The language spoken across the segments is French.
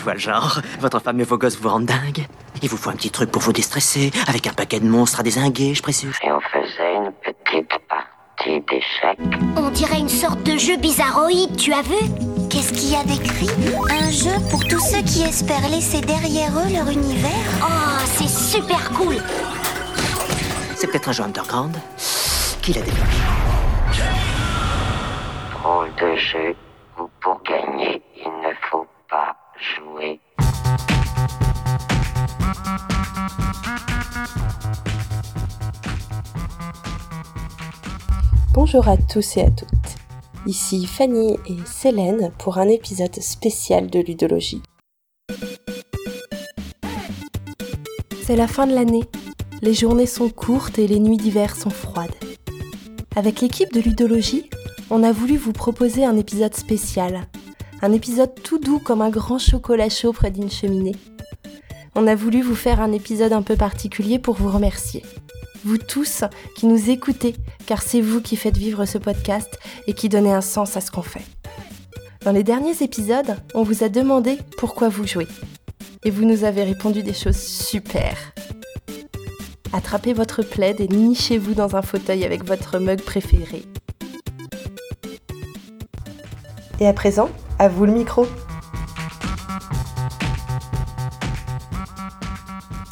je vois le genre. Votre femme et vos gosses vous rendent dingue. Il vous faut un petit truc pour vous déstresser, avec un paquet de monstres à désinguer, je précise. Et on faisait une petite partie d'échecs. On dirait une sorte de jeu bizarroïde, tu as vu? Qu'est-ce qu'il y a d'écrit? Un jeu pour tous ceux qui espèrent laisser derrière eux leur univers Oh, c'est super cool C'est peut-être un jeu underground Qui l'a développé? Drôle de jeu Bonjour à tous et à toutes. Ici Fanny et Célène pour un épisode spécial de Ludologie. C'est la fin de l'année. Les journées sont courtes et les nuits d'hiver sont froides. Avec l'équipe de Ludologie, on a voulu vous proposer un épisode spécial. Un épisode tout doux comme un grand chocolat chaud près d'une cheminée. On a voulu vous faire un épisode un peu particulier pour vous remercier vous tous qui nous écoutez, car c'est vous qui faites vivre ce podcast et qui donnez un sens à ce qu'on fait. Dans les derniers épisodes, on vous a demandé pourquoi vous jouez. Et vous nous avez répondu des choses super. Attrapez votre plaid et nichez-vous dans un fauteuil avec votre mug préféré. Et à présent, à vous le micro.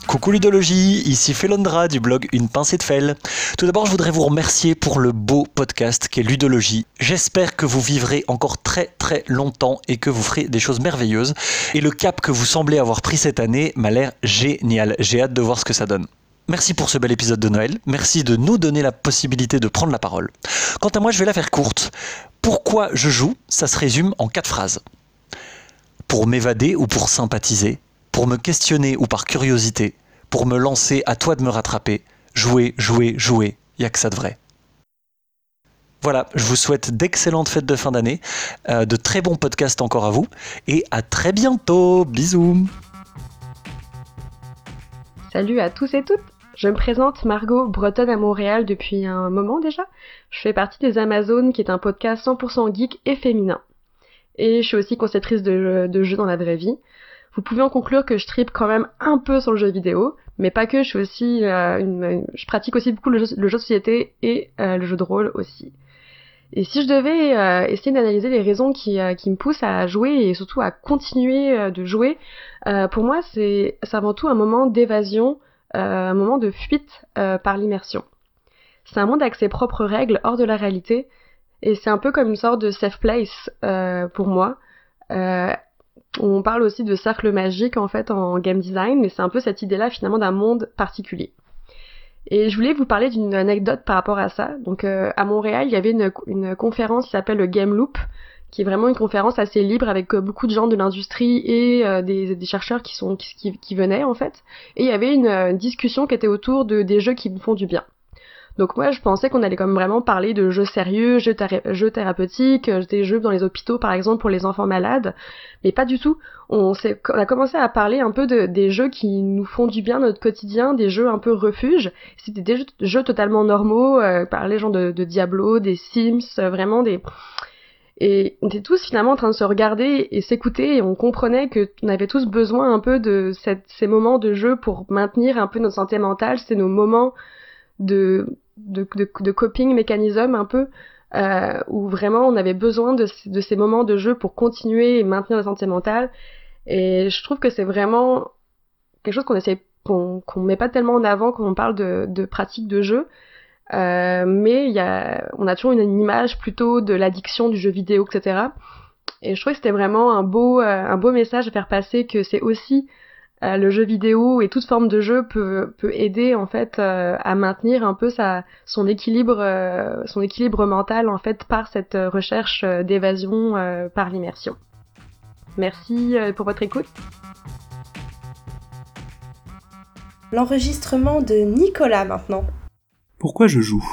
Coucou Ludologie, ici Felondra du blog Une pincée de fel. Tout d'abord, je voudrais vous remercier pour le beau podcast qu'est Ludologie. J'espère que vous vivrez encore très très longtemps et que vous ferez des choses merveilleuses. Et le cap que vous semblez avoir pris cette année m'a l'air génial. J'ai hâte de voir ce que ça donne. Merci pour ce bel épisode de Noël. Merci de nous donner la possibilité de prendre la parole. Quant à moi, je vais la faire courte. Pourquoi je joue? Ça se résume en quatre phrases. Pour m'évader ou pour sympathiser? Pour me questionner ou par curiosité, pour me lancer à toi de me rattraper, jouer, jouer, jouer, y a que ça de vrai. Voilà, je vous souhaite d'excellentes fêtes de fin d'année, euh, de très bons podcasts encore à vous, et à très bientôt. Bisous. Salut à tous et toutes. Je me présente Margot, bretonne à Montréal depuis un moment déjà. Je fais partie des Amazones, qui est un podcast 100% geek et féminin. Et je suis aussi conceptrice de, de jeux dans la vraie vie. Vous pouvez en conclure que je tripe quand même un peu sur le jeu vidéo, mais pas que, je suis aussi euh, une, je pratique aussi beaucoup le jeu, de société et euh, le jeu de rôle aussi. Et si je devais euh, essayer d'analyser les raisons qui, qui, me poussent à jouer et surtout à continuer de jouer, pour moi c'est avant tout un moment d'évasion, un moment de fuite par l'immersion. C'est un monde avec ses propres règles hors de la réalité, et c'est un peu comme une sorte de safe place pour moi. On parle aussi de cercle magique en fait en game design, mais c'est un peu cette idée-là finalement d'un monde particulier. Et je voulais vous parler d'une anecdote par rapport à ça. Donc euh, à Montréal, il y avait une, conférence qui s'appelle le Game Loop, qui est vraiment une conférence assez libre avec euh, beaucoup de gens de l'industrie et euh, des, chercheurs qui sont qui, venaient en fait. Et il y avait une, discussion qui était autour de des jeux qui font du bien. Donc moi, je pensais qu'on allait comme vraiment parler de jeux sérieux, jeux, jeux thérapeutiques, euh, des jeux dans les hôpitaux par exemple pour les enfants malades, mais pas du tout. On, on a commencé à parler un peu de, des jeux qui nous font du bien notre quotidien, des jeux un peu refuge. C'était des jeux, totalement normaux, euh, par les gens de, de Diablo, des Sims, euh, vraiment des... Et on était tous finalement en train de se regarder et s'écouter et on comprenait que on avait tous besoin un peu de ces moments de jeu pour maintenir un peu notre santé mentale. C'est nos moments de de, coping mécanisme un peu, euh, où vraiment on avait besoin de, ces moments de jeu pour continuer et maintenir la santé mentale. Et je trouve que c'est vraiment quelque chose qu'on essaie, qu'on met pas tellement en avant quand on parle de, de pratique de jeu. Euh, mais y a, on a toujours une, image plutôt de l'addiction du jeu vidéo, etc. Et je trouvais que c'était vraiment un beau, euh, un beau message à faire passer que c'est aussi euh, le jeu vidéo et toute forme de jeu peut, peut aider en fait euh, à maintenir un peu sa, son équilibre euh, son équilibre mental en fait par cette recherche d'évasion par l'immersion. Merci pour votre écoute. L'enregistrement de Nicolas maintenant. Pourquoi je joue?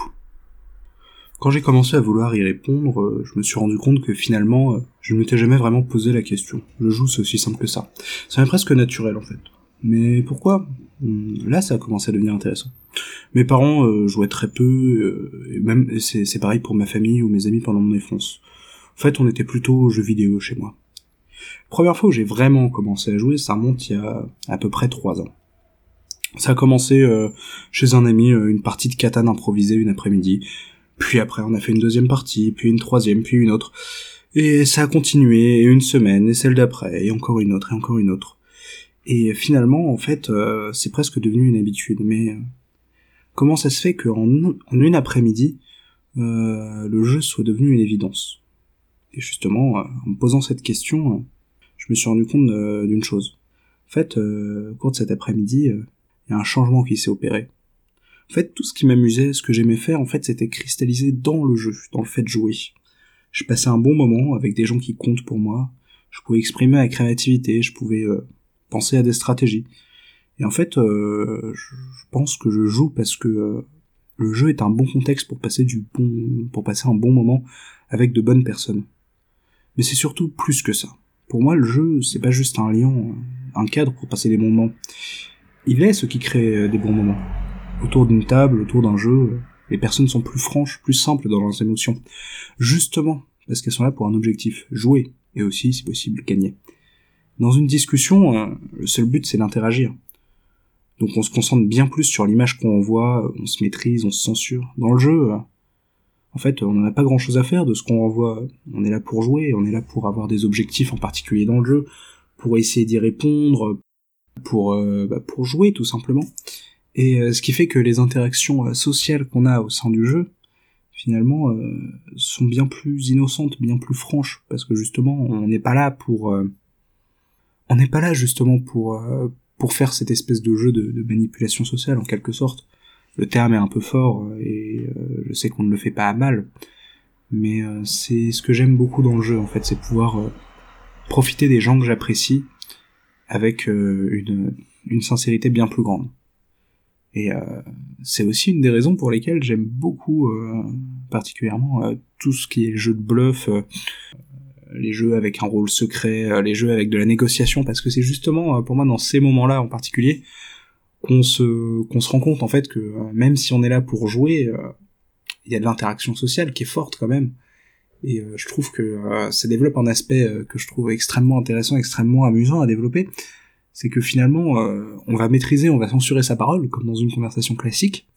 Quand j'ai commencé à vouloir y répondre, euh, je me suis rendu compte que finalement, euh, je ne m'étais jamais vraiment posé la question. Le joue, c'est aussi simple que ça. Ça m'est presque naturel en fait. Mais pourquoi? Hmm, Là, ça a commencé à devenir intéressant. Mes parents euh, jouaient très peu, et même c'est pareil pour ma famille ou mes amis pendant mon enfance. En fait, on était plutôt jeux vidéo chez moi. Première fois où j'ai vraiment commencé à jouer, ça remonte il y a à peu près trois ans. Ça a commencé chez un ami, une partie de katane improvisée une après-midi. Puis après, on a fait une deuxième partie, puis une troisième, puis une autre. Et ça a continué, et une semaine, et celle d'après, et encore une autre, et encore une autre. Et finalement, en fait, euh, c'est presque devenu une habitude. Mais euh, comment ça se fait qu'en en une après-midi, euh, le jeu soit devenu une évidence? Et justement, en me posant cette question, je me suis rendu compte d'une chose. En fait, au cours de cet après-midi, il y a un changement qui s'est opéré. En fait, tout ce qui m'amusait, ce que j'aimais faire, en fait, c'était cristallisé dans le jeu, dans le fait de jouer. Je passais un bon moment avec des gens qui comptent pour moi. Je pouvais exprimer ma créativité, je pouvais euh, penser à des stratégies. Et en fait, euh, je pense que je joue parce que euh, le jeu est un bon contexte pour passer du bon, pour passer un bon moment avec de bonnes personnes. Mais c'est surtout plus que ça. Pour moi, le jeu, c'est pas juste un lien, un cadre pour passer des bons moments. Il est ce qui crée des bons moments autour d'une table, autour d'un jeu, les personnes sont plus franches, plus simples dans leurs émotions. Justement, parce qu'elles sont là pour un objectif, jouer, et aussi, si possible, gagner. Dans une discussion, euh, le seul but c'est d'interagir. Donc on se concentre bien plus sur l'image qu'on voit, on se maîtrise, on se censure. Dans le jeu, euh, en fait, on n'en a pas grand chose à faire de ce qu'on envoie. On est là pour jouer, on est là pour avoir des objectifs en particulier dans le jeu, pour essayer d'y répondre, pour, euh, bah, pour jouer tout simplement. Et euh, ce qui fait que les interactions euh, sociales qu'on a au sein du jeu, finalement, euh, sont bien plus innocentes, bien plus franches, parce que justement, on n'est pas là pour... on n'est pas là justement pour, pour faire cette espèce de jeu de, de, manipulation sociale, en quelque sorte. Le terme est un peu fort, et je sais qu'on ne le fait pas à mal, mais c'est ce que j'aime beaucoup dans le jeu, en fait, c'est pouvoir profiter des gens que j'apprécie avec une, une sincérité bien plus grande. Et euh, c'est aussi une des raisons pour lesquelles j'aime beaucoup, euh, particulièrement, euh, tout ce qui est jeu de bluff, les jeux avec un rôle secret, les jeux avec de la négociation, parce que c'est justement, pour moi, dans ces moments-là en particulier, qu'on se, qu'on se rend compte en fait que même si on est là pour jouer, il y a de l'interaction sociale qui est forte quand même. Et je trouve que ça développe un aspect que je trouve extrêmement intéressant, extrêmement amusant à développer, c'est que finalement, euh, on va maîtriser, on va censurer sa parole, comme dans une conversation classique,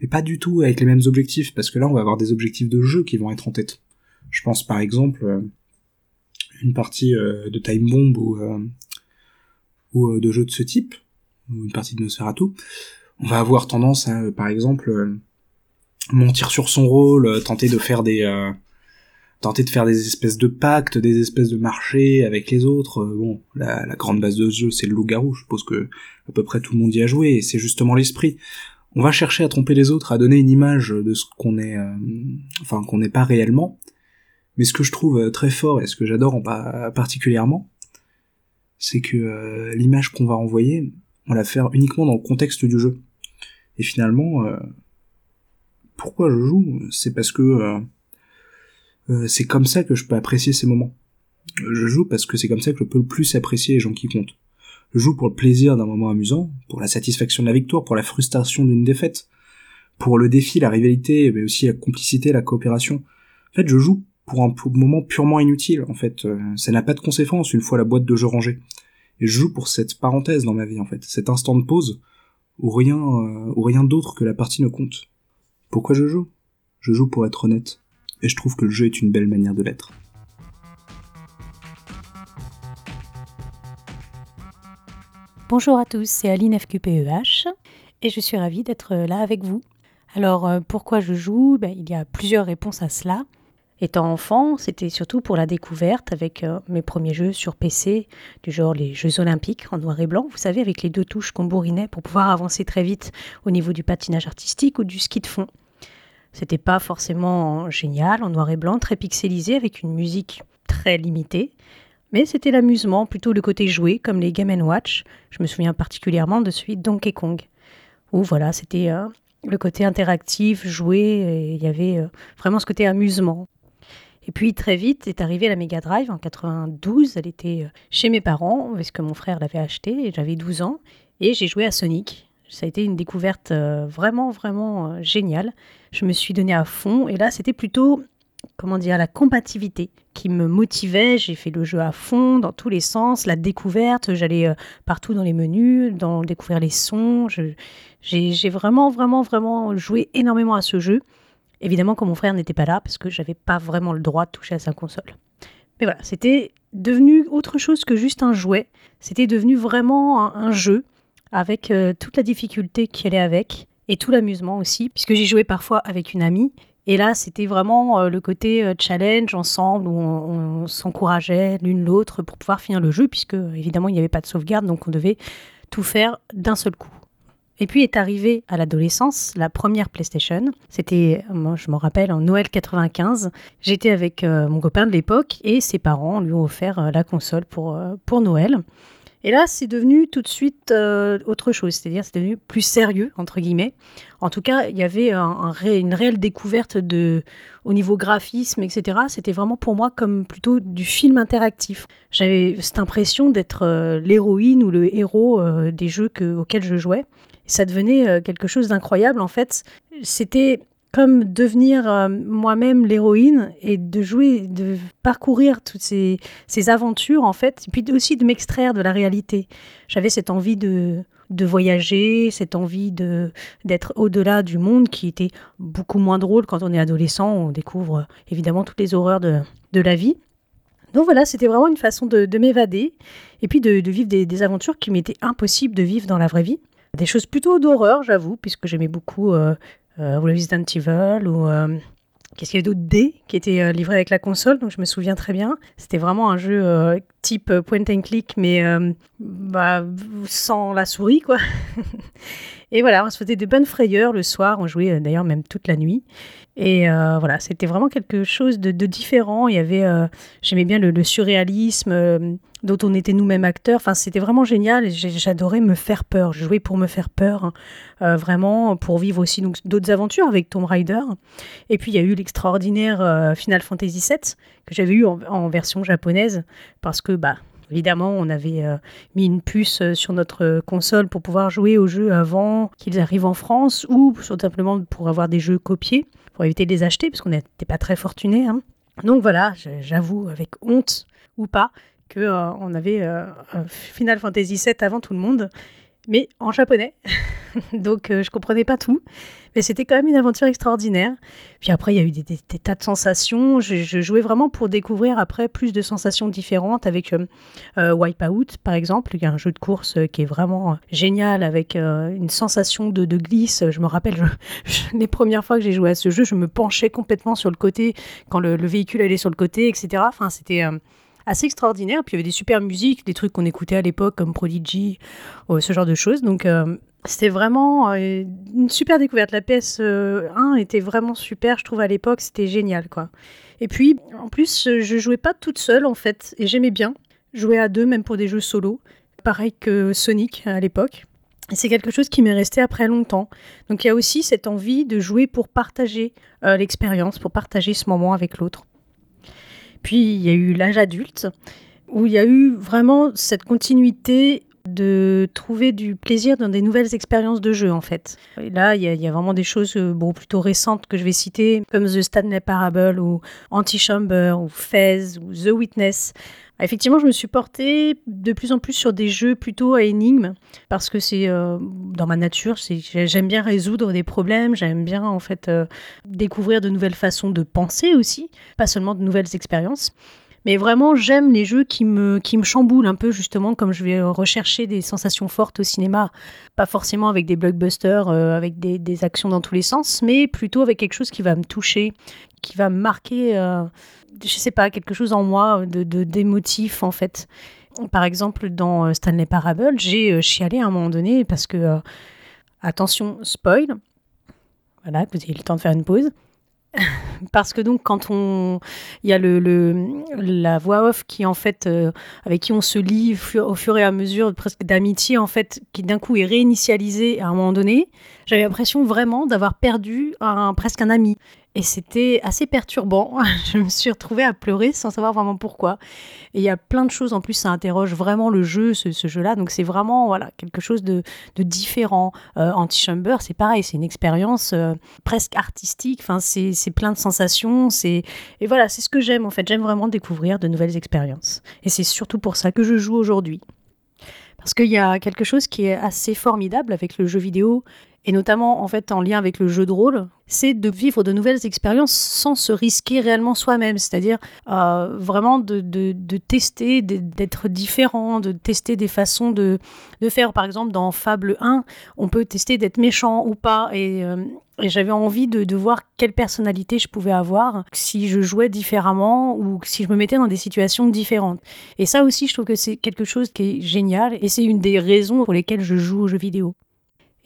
et pas du tout avec les mêmes objectifs, parce que là, on va avoir des objectifs de jeu qui vont être en tête. Je pense par exemple euh, une partie euh, de Time Bomb ou, ou de jeux de ce type, ou une partie de Nosferatu, on va avoir tendance à, par exemple, mentir sur son rôle, tenter de faire des tenter de faire des espèces de pactes, des espèces de marchés avec les autres. Euh, bon, la, grande base de ce jeu, c'est le loup-garou. Je suppose que à peu près tout le monde y a joué, c'est justement l'esprit. On va chercher à tromper les autres, à donner une image de ce qu'on est, euh, enfin qu'on n'est pas réellement. Mais ce que je trouve euh, très fort et ce que j'adore en particulièrement, c'est que l'image qu'on va envoyer, on la fait uniquement dans le contexte du jeu. Et finalement, pourquoi je joue? C'est parce que euh, c'est comme ça que je peux apprécier ces moments. Je joue parce que c'est comme ça que je peux le plus apprécier les gens qui comptent. Je joue pour le plaisir d'un moment amusant, pour la satisfaction de la victoire, pour la frustration d'une défaite, pour le défi, la rivalité, mais aussi la complicité, la coopération. En fait, je joue pour un moment purement inutile. En fait, euh, ça n'a pas de conséquence une fois la boîte de jeu rangée. Et je joue pour cette parenthèse dans ma vie, en fait, cet instant de pause où rien, euh, où rien d'autre que la partie ne compte. Pourquoi je joue? Je joue pour être honnête et je trouve que le jeu est une belle manière de l'être. Bonjour à tous, c'est Aline FQPEH et je suis ravie d'être là avec vous. Alors euh, pourquoi je joue? Ben, Il y a plusieurs réponses à cela. Étant enfant, c'était surtout pour la découverte avec euh, mes premiers jeux sur PC, du genre les Jeux olympiques en noir et blanc, vous savez, avec les deux touches qu'on bourrinait pour pouvoir avancer très vite au niveau du patinage artistique ou du ski de fond. C'était pas forcément génial, en noir et blanc, très pixelisé, avec une musique très limitée. Mais c'était l'amusement, plutôt le côté joué, comme les Game Watch. Je me souviens particulièrement de celui de Donkey Kong. Où voilà, c'était euh, le côté interactif, joué, il y avait euh, vraiment ce côté amusement. Et puis très vite est arrivée la Mega Drive en 92. Elle était euh, chez mes parents, parce que mon frère l'avait achetée, et j'avais 12 ans. Et j'ai joué à Sonic. Ça a été une découverte vraiment, vraiment géniale je me suis donnée à fond. Et là, c'était plutôt comment dire, la compatibilité qui me motivait. J'ai fait le jeu à fond, dans tous les sens, la découverte. J'allais euh, partout dans les menus, dans découvrir les sons. J'ai vraiment, vraiment, vraiment joué énormément à ce jeu. Évidemment, quand mon frère n'était pas là, parce que j'avais pas vraiment le droit de toucher à sa console. Mais voilà, c'était devenu autre chose que juste un jouet. C'était devenu vraiment un, jeu avec euh, toute la difficulté qui allait avec et tout l'amusement aussi, puisque j'y jouais parfois avec une amie. Et là, c'était vraiment euh, le côté euh, challenge ensemble, où on, s'encourageait l'une l'autre pour pouvoir finir le jeu, puisque évidemment, il n'y avait pas de sauvegarde, donc on devait tout faire d'un seul coup. Et puis est arrivée à l'adolescence la première PlayStation. C'était, je m'en rappelle, en Noël 95. J'étais avec mon copain de l'époque et ses parents lui ont offert la console pour, pour Noël. Et là, c'est devenu tout de suite euh, autre chose, c'est-à-dire c'est devenu plus sérieux, entre guillemets. En tout cas, il y avait une réelle découverte de, au niveau graphisme, etc. C'était vraiment pour moi comme plutôt du film interactif. J'avais cette impression d'être euh, l'héroïne ou le héros euh, des jeux auxquels je jouais. ça devenait quelque chose d'incroyable, en fait. C'était comme devenir euh, moi-même l'héroïne et de jouer, de parcourir toutes ces, aventures en fait, et puis aussi de m'extraire de la réalité. J'avais cette envie de, de voyager, cette envie de d'être au-delà du monde qui était beaucoup moins drôle quand on est adolescent. On découvre évidemment toutes les horreurs de, de la vie. Donc voilà, c'était vraiment une façon de, m'évader et puis de, vivre des, aventures qui m'étaient impossibles de vivre dans la vraie vie. Des choses plutôt d'horreur, j'avoue, puisque j'aimais beaucoup euh, euh, Resident Evil ou euh, Qu'est-ce qu'il y avait d'autre? D qui était euh, livré avec la console, donc je me souviens très bien. C'était vraiment un jeu type point and click, mais bah, sans la souris, quoi. et voilà, on se faisait des bonnes frayeurs le soir, on jouait d'ailleurs même toute la nuit. Et voilà, c'était vraiment quelque chose de, différent. Il y avait, j'aimais bien le surréalisme, dont on était nous-mêmes acteurs. Enfin, c'était vraiment génial j'adorais me faire peur. Jouais pour me faire peur, hein. euh, vraiment, pour vivre aussi d'autres aventures avec Tomb Raider. Et puis, il y a eu l'extraordinaire euh, Final Fantasy VII que j'avais eu en, version japonaise parce que, bah, Évidemment, on avait euh, mis une puce sur notre console pour pouvoir jouer aux jeux avant qu'ils arrivent en France ou simplement pour avoir des jeux copiés, pour éviter de les acheter, parce qu'on n'était pas très fortunés. Hein. Donc voilà, j'avoue avec honte ou pas qu'on euh, on avait euh, Final Fantasy VII avant tout le monde, mais en japonais. Donc euh, je comprenais pas tout, mais c'était quand même une aventure extraordinaire. Puis après, il y a eu des, tas de sensations. Je, jouais vraiment pour découvrir après plus de sensations différentes avec Wipeout, par exemple, qui est un jeu de course qui est vraiment génial avec une sensation de, glisse. Je me rappelle, les premières fois que j'ai joué à ce jeu, je me penchais complètement sur le côté quand le, le véhicule allait sur le côté, etc. Enfin, c'était assez extraordinaire. Puis il y avait des super musiques, des trucs qu'on écoutait à l'époque comme Prodigy, euh, ce genre de choses. Donc euh, c'était vraiment euh, une super découverte. La PS1 était vraiment super, je trouve à l'époque, c'était génial quoi. Et puis en plus, je jouais pas toute seule en fait, et j'aimais bien jouer à deux, même pour des jeux solo. Pareil que Sonic à l'époque. Et c'est quelque chose qui m'est resté après longtemps. Donc il y a aussi cette envie de jouer pour partager l'expérience, pour partager ce moment avec l'autre. Puis il y a eu l'âge adulte, où il y a eu vraiment cette continuité de trouver du plaisir dans des nouvelles expériences de jeu en fait. Et là, il y, a, vraiment des choses euh, plutôt récentes que je vais citer, comme The Stanley Parable ou Antichamber ou Fez ou The Witness. Effectivement, je me suis portée de plus en plus sur des jeux plutôt à énigmes parce que c'est euh, dans ma nature, j'aime bien résoudre des problèmes, j'aime bien en fait euh, découvrir de nouvelles façons de penser aussi, pas seulement de nouvelles expériences. Mais vraiment, j'aime les jeux qui me, qui me chamboulent un peu, justement, comme je vais rechercher des sensations fortes au cinéma. Pas forcément avec des blockbusters, euh, avec des, actions dans tous les sens, mais plutôt avec quelque chose qui va me toucher, qui va marquer, euh, je sais pas, quelque chose en moi de d'émotif, en fait. Par exemple, dans euh, Stanley Parable, j'ai chialé à un moment donné parce que, attention, spoil, voilà, vous avez le temps de faire une pause. parce que donc quand on il y a le, la voix off qui en fait euh, avec qui on se lie au fur et à mesure presque d'amitié en fait qui d'un coup est réinitialisée à un moment donné j'avais l'impression vraiment d'avoir perdu un presque un ami Et c'était assez perturbant. Je me suis retrouvée à pleurer sans savoir vraiment pourquoi. Et il y a plein de choses en plus, ça interroge vraiment le jeu, ce, jeu-là. Donc c'est vraiment voilà quelque chose de, différent. Euh, Anti-Chamber, c'est pareil, c'est une expérience euh, presque artistique. Enfin, c'est plein de sensations. C'est et voilà, c'est ce que j'aime en fait. J'aime vraiment découvrir de nouvelles expériences. Et c'est surtout pour ça que je joue aujourd'hui. Parce qu'il y a quelque chose qui est assez formidable avec le jeu vidéo et notamment en fait en lien avec le jeu de rôle, c'est de vivre de nouvelles expériences sans se risquer réellement soi-même, c'est-à-dire euh, vraiment de, tester, d'être différent, de tester des façons de, faire. Par exemple, dans Fable 1, on peut tester d'être méchant ou pas, et, euh, j'avais envie de, voir quelle personnalité je pouvais avoir si je jouais différemment ou si je me mettais dans des situations différentes. Et ça aussi, je trouve que c'est quelque chose qui est génial, et c'est une des raisons pour lesquelles je joue aux jeux vidéo.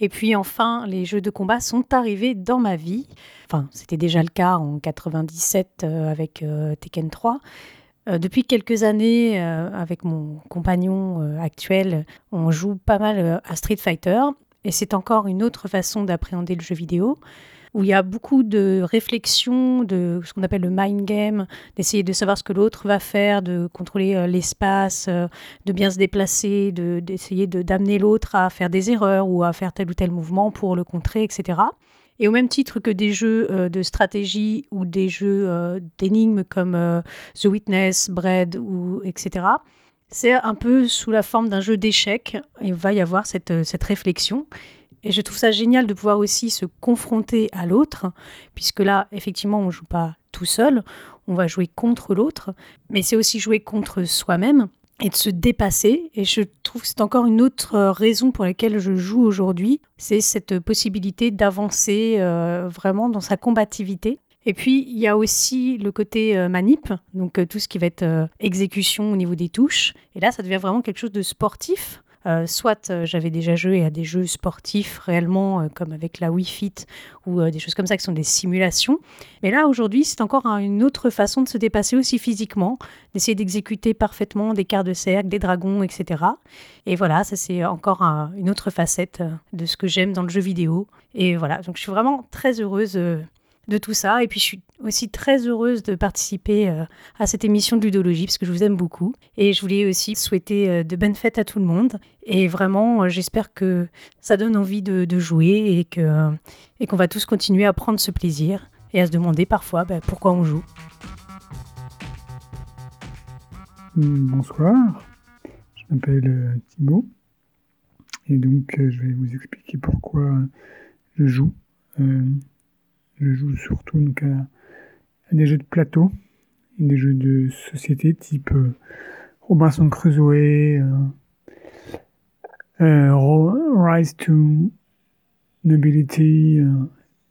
Et puis enfin, les jeux de combat sont arrivés dans ma vie. Enfin, c'était déjà le cas en 97 euh, avec euh, Tekken 3. Euh, depuis quelques années, avec mon compagnon actuel, on joue pas mal à Street Fighter. Et c'est encore une autre façon d'appréhender le jeu vidéo où il y a beaucoup de réflexion, de ce qu'on appelle le mind game, d'essayer de savoir ce que l'autre va faire, de contrôler euh, l'espace, euh, de bien se déplacer, d'essayer de, d'amener l'autre à faire des erreurs ou à faire tel ou tel mouvement pour le contrer, etc. Et au même titre que des jeux euh, de stratégie ou des jeux d'énigmes comme The Witness, Bread, ou etc., c'est un peu sous la forme d'un jeu d'échecs. Il va y avoir cette, cette réflexion. Et je trouve ça génial de pouvoir aussi se confronter à l'autre, puisque là, effectivement, on ne joue pas tout seul, on va jouer contre l'autre, mais c'est aussi jouer contre soi-même et de se dépasser. Et je trouve que c'est encore une autre raison pour laquelle je joue aujourd'hui, c'est cette possibilité d'avancer euh, vraiment dans sa combativité. Et puis, il y a aussi le côté euh, manip, donc euh, tout ce qui va être exécution au niveau des touches. Et là, ça devient vraiment quelque chose de sportif. Euh, soit euh, j'avais déjà joué à des jeux sportifs réellement, euh, comme avec la Wii Fit ou des choses comme ça qui sont des simulations. Mais là, aujourd'hui, c'est encore une autre façon de se dépasser aussi physiquement, d'essayer d'exécuter parfaitement des quarts de cercle, des dragons, etc. Et voilà, ça c'est encore une autre facette de ce que j'aime dans le jeu vidéo. Et voilà, donc je suis vraiment très heureuse de tout ça. Et puis je suis aussi très heureuse de participer euh, à cette émission de ludologie parce que je vous aime beaucoup. Et je voulais aussi souhaiter euh, de bonnes fêtes à tout le monde. Et vraiment, euh, j'espère que ça donne envie de, jouer et que et qu'on va tous continuer à prendre ce plaisir et à se demander parfois bah, pourquoi on joue. Bonsoir, je m'appelle Thibaut et donc je vais vous expliquer pourquoi je joue. Je joue surtout donc, des jeux de plateau des jeux de société type euh, Robinson Crusoe, euh, euh, Rise to Nobility,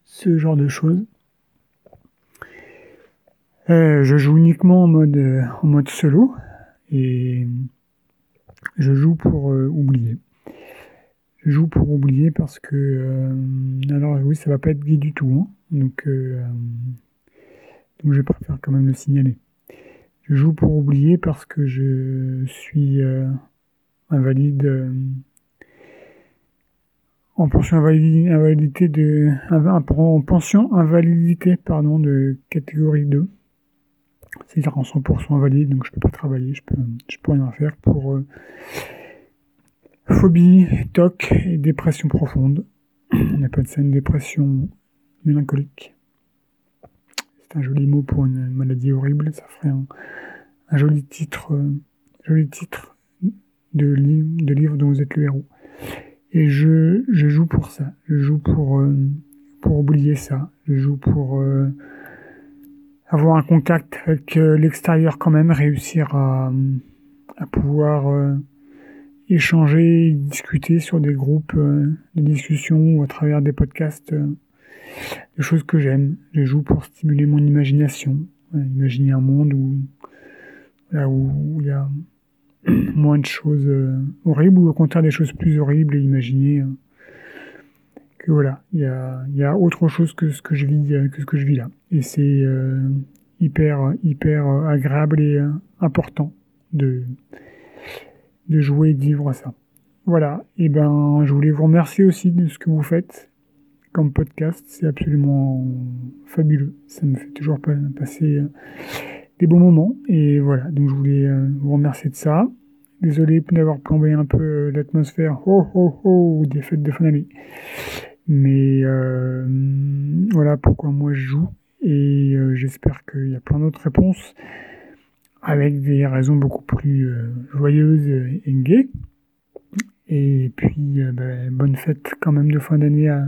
ce genre de choses. je joue uniquement en mode, en mode solo et je joue pour oublier. Je joue pour oublier parce que alors oui ça va pas être gay du tout. Hein. Donc, donc je préfère quand même le signaler. Je joue pour oublier parce que je suis euh, invalide euh, en pension invalidité de en pension invalidité pardon de catégorie 2. C'est-à-dire en 100% invalide, donc je peux pas travailler, je peux peux rien faire pour phobie, TOC et dépression profonde. On appelle ça une dépression mélancolique. C'est un joli mot pour une maladie horrible, ça ferait un, joli titre, euh, joli titre de, livre dont vous êtes le héros. Et je, je joue pour ça, je joue pour, euh, pour oublier ça, je joue pour euh, avoir un contact avec l'extérieur quand même, réussir à, à pouvoir échanger, discuter sur des groupes de discussion ou à travers des podcasts des choses que j'aime. Je joue pour stimuler mon imagination, imaginer un monde où là où il y a moins de choses euh, horribles ou au contraire des choses plus horribles et imaginer euh, que voilà, il y a, y a autre chose que ce que je vis, euh, que ce que je vis là. Et c'est hyper, hyper agréable et important de, de jouer et de vivre ça. Voilà, et ben je voulais vous remercier aussi de ce que vous faites comme podcast. C'est absolument fabuleux. Ça me fait toujours passer euh, des bons moments. Et voilà, donc je voulais euh, vous remercier de ça. Désolé d'avoir plombé un peu euh, l'atmosphère des fêtes de fin d'année. Mais voilà pourquoi moi je joue. Et j'espère qu'il y a plein d'autres réponses avec des raisons beaucoup plus joyeuses et gaies. Et puis, ben, bonne fête quand même de fin d'année à,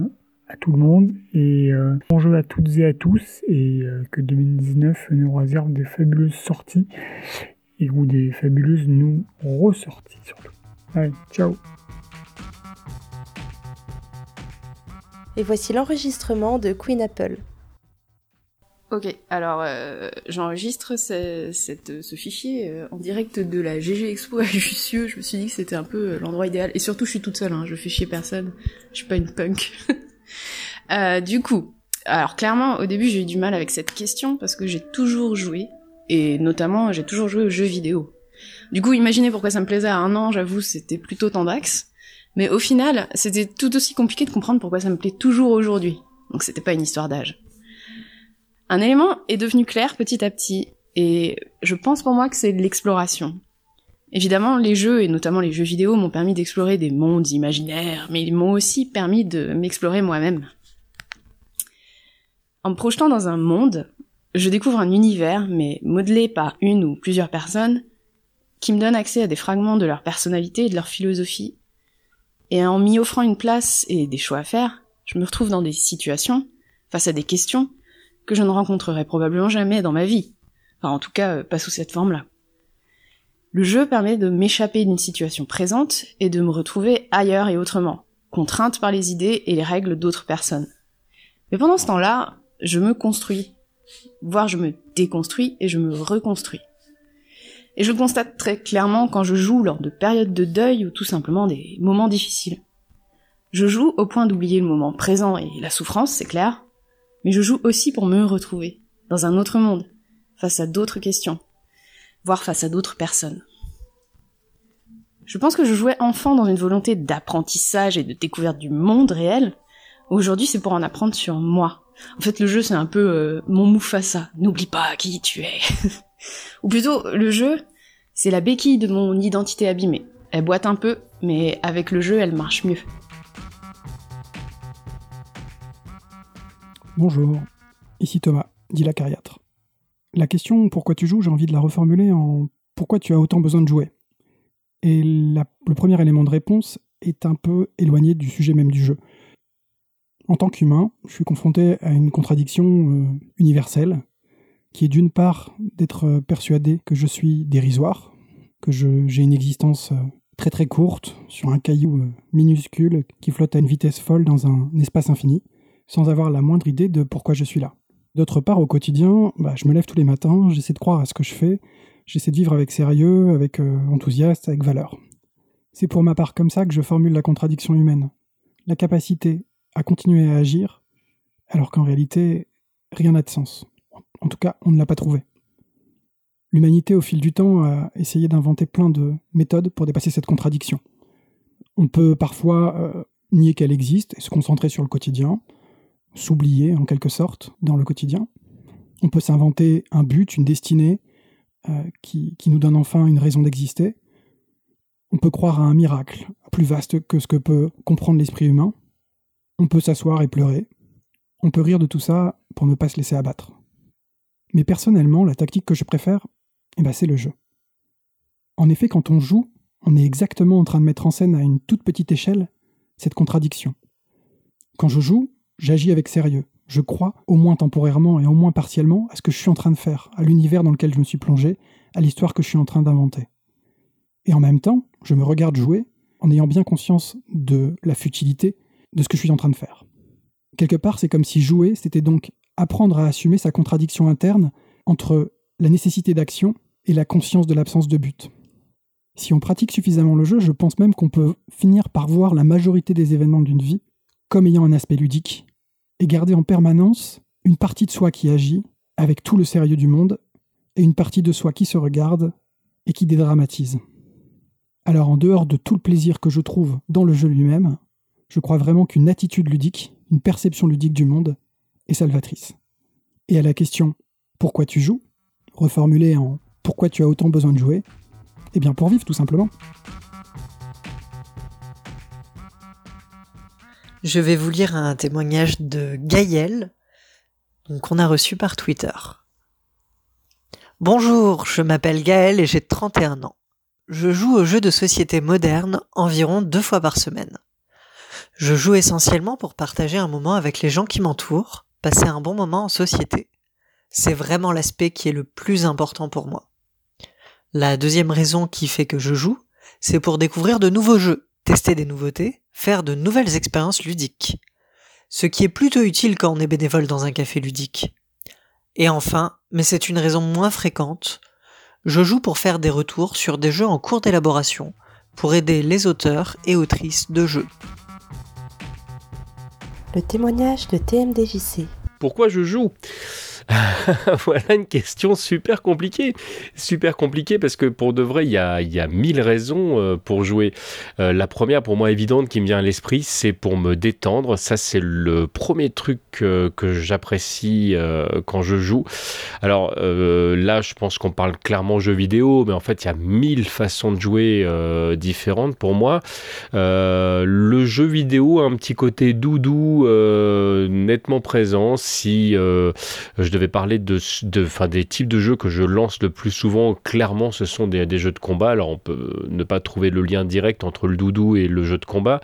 tout le monde. Et euh, bonjour à toutes et à tous. Et euh, que 2019 nous réserve des fabuleuses sorties. Et ou des fabuleuses nous ressorties surtout. Allez, ciao Et voici l'enregistrement de Queen Apple. Ok, alors euh, j'enregistre ce, ce, fichier euh, en direct de la GG Expo à Jussieu. Je me suis dit que c'était un peu l'endroit idéal. Et surtout, je suis toute seule, hein, je fais chier personne. Je suis pas une punk. du coup, alors clairement, au début, j'ai eu du mal avec cette question parce que j'ai toujours joué. Et notamment, j'ai toujours joué aux jeux vidéo. Du coup, imaginez pourquoi ça me plaisait à un an, j'avoue, c'était plutôt tendax. Mais au final, c'était tout aussi compliqué de comprendre pourquoi ça me plaît toujours aujourd'hui. Donc c'était pas une histoire d'âge. Un élément est devenu clair petit à petit, et je pense pour moi que c'est l'exploration. Évidemment, les jeux, et notamment les jeux vidéo, m'ont permis d'explorer des mondes imaginaires, mais ils m'ont aussi permis de m'explorer moi-même. En me projetant dans un monde, je découvre un univers, mais modelé par une ou plusieurs personnes, qui me donne accès à des fragments de leur personnalité et de leur philosophie. Et en m'y offrant une place et des choix à faire, je me retrouve dans des situations, face à des questions, que je ne rencontrerai probablement jamais dans ma vie. Enfin, en tout cas, euh, pas sous cette forme-là. Le jeu permet de m'échapper d'une situation présente et de me retrouver ailleurs et autrement, contrainte par les idées et les règles d'autres personnes. Mais pendant ce temps-là, je me construis, voire je me déconstruis et je me reconstruis. Et je le constate très clairement quand je joue lors de périodes de deuil ou tout simplement des moments difficiles. Je joue au point d'oublier le moment présent et la souffrance, c'est clair, mais je joue aussi pour me retrouver, dans un autre monde, face à d'autres questions, voire face à d'autres personnes. Je pense que je jouais enfant dans une volonté d'apprentissage et de découverte du monde réel. Aujourd'hui, c'est pour en apprendre sur moi. En fait, le jeu, c'est un peu euh, mon Mufasa. N'oublie pas qui tu es. Ou plutôt, le jeu, c'est la béquille de mon identité abîmée. Elle boite un peu, mais avec le jeu, elle marche mieux. Bonjour, ici Thomas, dit la cariatre. La question pourquoi tu joues, j'ai envie de la reformuler en pourquoi tu as autant besoin de jouer? Et le premier élément de réponse est un peu éloigné du sujet même du jeu. En tant qu'humain, je suis confronté à une contradiction euh, universelle, qui est d'une part d'être persuadé que je suis dérisoire, que j'ai une existence euh, très très courte sur un caillou euh, minuscule qui flotte à une vitesse folle dans un espace infini, sans avoir la moindre idée de pourquoi je suis là. D'autre part, au quotidien, bah, je me lève tous les matins, j'essaie de croire à ce que je fais, j'essaie de vivre avec sérieux, avec euh, enthousiasme, avec valeur. C'est pour ma part comme ça que je formule la contradiction humaine. La capacité à continuer à agir, alors qu'en réalité, rien n'a de sens. En tout cas, on ne l'a pas trouvé. L'humanité, au fil du temps, a essayé d'inventer plein de méthodes pour dépasser cette contradiction. On peut parfois euh, nier qu'elle existe et se concentrer sur le quotidien, s'oublier en quelque sorte dans le quotidien. On peut s'inventer un but, une destinée euh, qui, qui, nous donne enfin une raison d'exister. On peut croire à un miracle plus vaste que ce que peut comprendre l'esprit humain. On peut s'asseoir et pleurer. On peut rire de tout ça pour ne pas se laisser abattre. Mais personnellement, la tactique que je préfère, eh ben, c'est le jeu. En effet, quand on joue, on est exactement en train de mettre en scène à une toute petite échelle cette contradiction. Quand je joue, J'agis avec sérieux. Je crois, au moins temporairement et au moins partiellement, à ce que je suis en train de faire, à l'univers dans lequel je me suis plongé, à l'histoire que je suis en train d'inventer. Et en même temps, je me regarde jouer en ayant bien conscience de la futilité de ce que je suis en train de faire. Quelque part, c'est comme si jouer, c'était donc apprendre à assumer sa contradiction interne entre la nécessité d'action et la conscience de l'absence de but. Si on pratique suffisamment le jeu, je pense même qu'on peut finir par voir la majorité des événements d'une vie comme ayant un aspect ludique et garder en permanence une partie de soi qui agit avec tout le sérieux du monde et une partie de soi qui se regarde et qui dédramatise. Alors en dehors de tout le plaisir que je trouve dans le jeu lui-même, je crois vraiment qu'une attitude ludique une perception ludique du monde est salvatrice. Et à la question pourquoi tu joues, reformulée en pourquoi tu as autant besoin de jouer, eh bien pour vivre tout simplement. Je vais vous lire un témoignage de Gaël, qu'on a reçu par Twitter. Bonjour, je m'appelle Gaël et j'ai 31 ans. Je joue aux jeux de société modernes environ deux fois par semaine. Je joue essentiellement pour partager un moment avec les gens qui m'entourent, passer un bon moment en société. C'est vraiment l'aspect qui est le plus important pour moi. La deuxième raison qui fait que je joue, c'est pour découvrir de nouveaux jeux, tester des nouveautés, faire de nouvelles expériences ludiques. Ce qui est plutôt utile quand on est bénévole dans un café ludique. Et enfin, mais c'est une raison moins fréquente, je joue pour faire des retours sur des jeux en cours d'élaboration, pour aider les auteurs et autrices de jeux. Le témoignage de TMDJC. Pourquoi je joue? voilà une question super compliquée. Super compliquée parce que pour de vrai, il y a, mille raisons euh, pour jouer. Euh, la première, pour moi évidente, qui me vient à l'esprit, c'est pour me détendre. Ça, c'est le premier truc que j'apprécie euh, quand je joue. Alors là, je pense qu'on parle clairement jeu vidéo, mais en fait, il y a mille façons de jouer différentes pour moi. le jeu vidéo a un petit côté doudou nettement présent. Si je devais vais parler de, de des types de jeux que je lance le plus souvent, clairement, ce sont des, jeux de combat. Alors, on peut ne pas trouver le lien direct entre le doudou et le jeu de combat,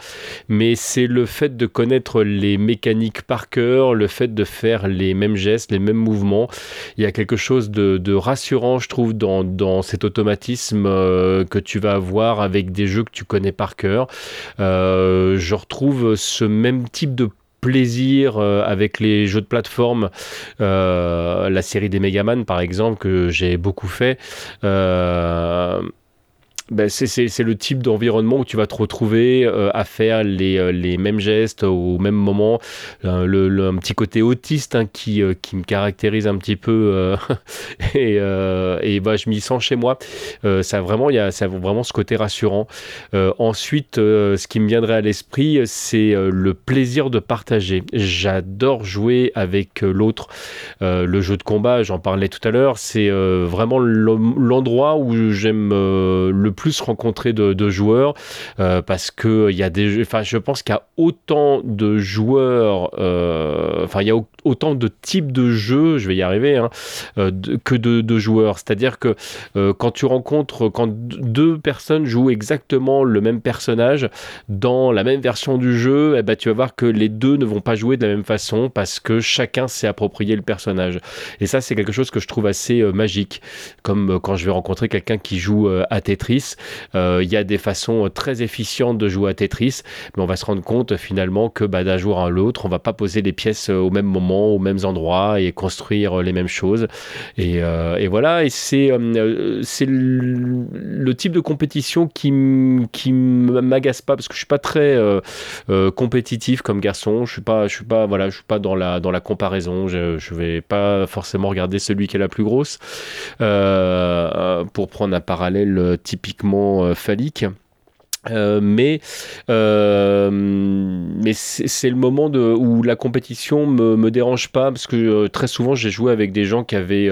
mais c'est le fait de connaître les mécaniques par cœur, le fait de faire les mêmes gestes, les mêmes mouvements. Il y a quelque chose de, rassurant, je trouve, dans, dans cet automatisme euh, que tu vas avoir avec des jeux que tu connais par cœur. Euh, je retrouve ce même type de plaisir euh, avec les jeux de plateforme, euh, la série des Megaman par exemple que j'ai beaucoup fait. Ben c'est le type d'environnement où tu vas te retrouver euh, à faire les, euh, les, mêmes gestes au même moment. Euh, le, un petit côté autiste hein, qui, qui me caractérise un petit peu et, et bah, je m'y sens chez moi. ça, vraiment, y a, ça a vraiment ce côté rassurant. ensuite, ce qui me viendrait à l'esprit, c'est le plaisir de partager. J'adore jouer avec l'autre. le jeu de combat, j'en parlais tout à l'heure, c'est vraiment l'endroit où j'aime le plus rencontrer de, joueurs euh, parce que il y a des, enfin, je pense qu'il y a autant de joueurs, euh, enfin, il y a autant de types de jeux, je vais y arriver, hein, euh, que de, joueurs. C'est-à-dire que quand tu rencontres, quand deux personnes jouent exactement le même personnage dans la même version du jeu, eh ben, tu vas voir que les deux ne vont pas jouer de la même façon parce que chacun s'est approprié le personnage. Et ça, c'est quelque chose que je trouve assez magique, comme quand je vais rencontrer quelqu'un qui joue à Tetris euh, il y a des façons très efficientes de jouer à Tetris, mais on va se rendre compte finalement que bah, d'un jour à l'autre, on va pas poser les pièces au même moment, aux mêmes endroits et construire les mêmes choses. Et, euh, voilà, et c'est euh, c'est le, type de compétition qui qui m'agace pas parce que je suis pas très compétitif comme garçon. Je suis pas je suis pas voilà je suis pas dans la dans la comparaison. Je, je vais pas forcément regarder celui qui est la plus grosse pour prendre un parallèle typique euh, phallique. Euh, mais euh, mais c'est le moment où la compétition me, me dérange pas parce que très souvent j'ai joué avec des gens qui avaient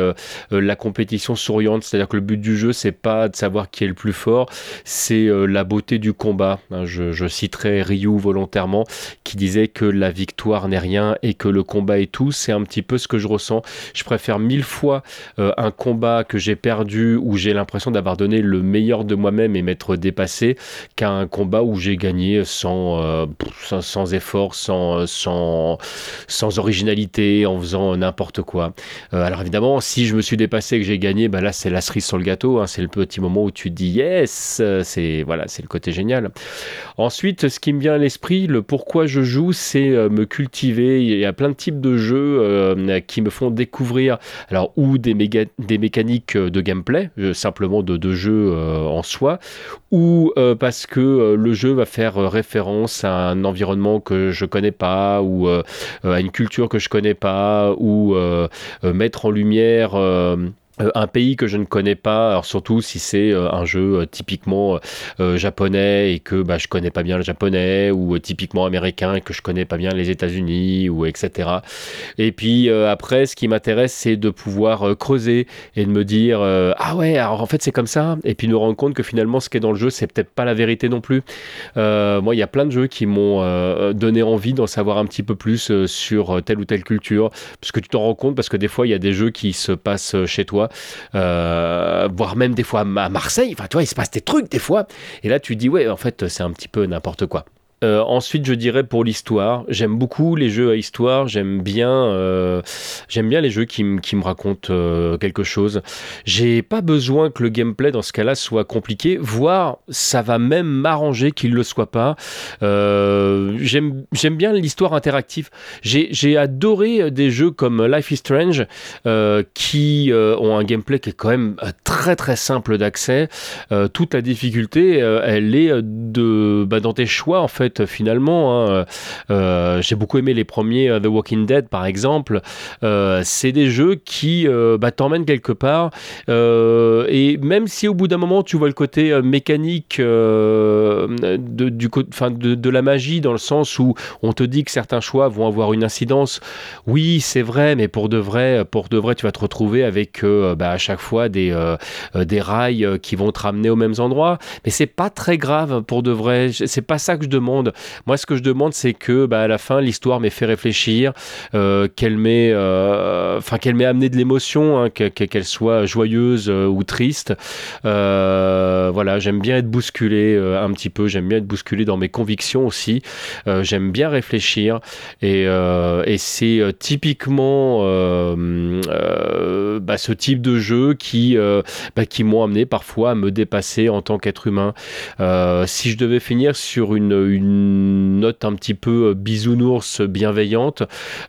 la compétition souriante. C'est à dire que le but du jeu c'est pas de savoir qui est le plus fort c'est la beauté du combat. Hein, je, je, citerai Ryu volontairement qui disait que la victoire n'est rien et que le combat est tout. C'est un petit peu ce que je ressens. Je préfère mille fois un combat que j'ai perdu où j'ai l'impression d'avoir donné le meilleur de moi-même et m'être dépassé un combat où j'ai gagné sans, euh, sans, effort, sans, sans, sans originalité, en faisant n'importe quoi. Euh, alors évidemment, si je me suis dépassé et que j'ai gagné, bah là c'est la cerise sur le gâteau, hein. c'est le petit moment où tu te dis yes, c'est voilà, le côté génial. Ensuite, ce qui me vient à l'esprit, le pourquoi je joue, c'est euh, me cultiver. Il y a plein de types de jeux qui me font découvrir, alors ou des, méga, des mécaniques de gameplay, simplement de, de jeu en soi, ou parce que que euh, le jeu va faire euh, référence à un environnement que je connais pas ou euh, à une culture que je connais pas ou mettre en lumière euh, un pays que je ne connais pas, alors surtout si c'est euh, un jeu euh, typiquement japonais et que bah, je connais pas bien le japonais, ou typiquement américain et que je connais pas bien les États-Unis, ou etc. Et puis après, ce qui m'intéresse, c'est de pouvoir creuser et de me dire ah ouais, alors en fait c'est comme ça, et puis me rendre compte que finalement ce qui est dans le jeu, c'est peut-être pas la vérité non plus. moi, il y a plein de jeux qui m'ont donné envie d'en savoir un petit peu plus sur telle ou telle culture, parce que tu t'en rends compte, parce que des fois il y a des jeux qui se passent chez toi euh, voire même des fois à Marseille. Enfin, tu vois, il se passe des trucs des fois. Et là, tu dis, ouais, en fait, c'est un petit peu n'importe quoi. Euh, ensuite, je dirais pour l'histoire, j'aime beaucoup les jeux à histoire. J'aime bien, euh, bien les jeux qui, qui me racontent euh, quelque chose. J'ai pas besoin que le gameplay dans ce cas-là soit compliqué, voire ça va même m'arranger qu'il le soit pas. j'aime, bien l'histoire interactive. J'ai, j'ai adoré des jeux comme Life is Strange qui ont un gameplay qui est quand même très très simple d'accès. toute la difficulté, elle est de, bah, dans tes choix en fait finalement. Hein. Euh, j'ai beaucoup aimé les premiers euh, The Walking Dead par exemple. Euh, c'est des jeux qui bah, t'emmènent quelque part et même si au bout d'un moment tu vois le côté mécanique de, la magie dans le sens où on te dit que certains choix vont avoir une incidence, oui c'est vrai, mais pour de vrai, pour de vrai tu vas te retrouver avec bah, à chaque fois des, des rails qui vont te ramener aux mêmes endroits, mais c'est pas très grave pour de vrai, c'est pas ça que je demande moi, ce que je demande, c'est que bah, à la fin, l'histoire m'ait fait réfléchir, euh, qu'elle m'ait, euh, enfin, qu'elle m'ait amené de l'émotion, hein, qu'elle soit joyeuse euh, ou triste. voilà, j'aime bien être bousculé un petit peu. J'aime bien être bousculé dans mes convictions aussi. j'aime bien réfléchir et, c'est typiquement bah, ce type de jeu qui, bah, qui m'ont amené parfois à me dépasser en tant qu'être humain. si je devais finir sur une note un petit peu euh, bisounours bienveillante,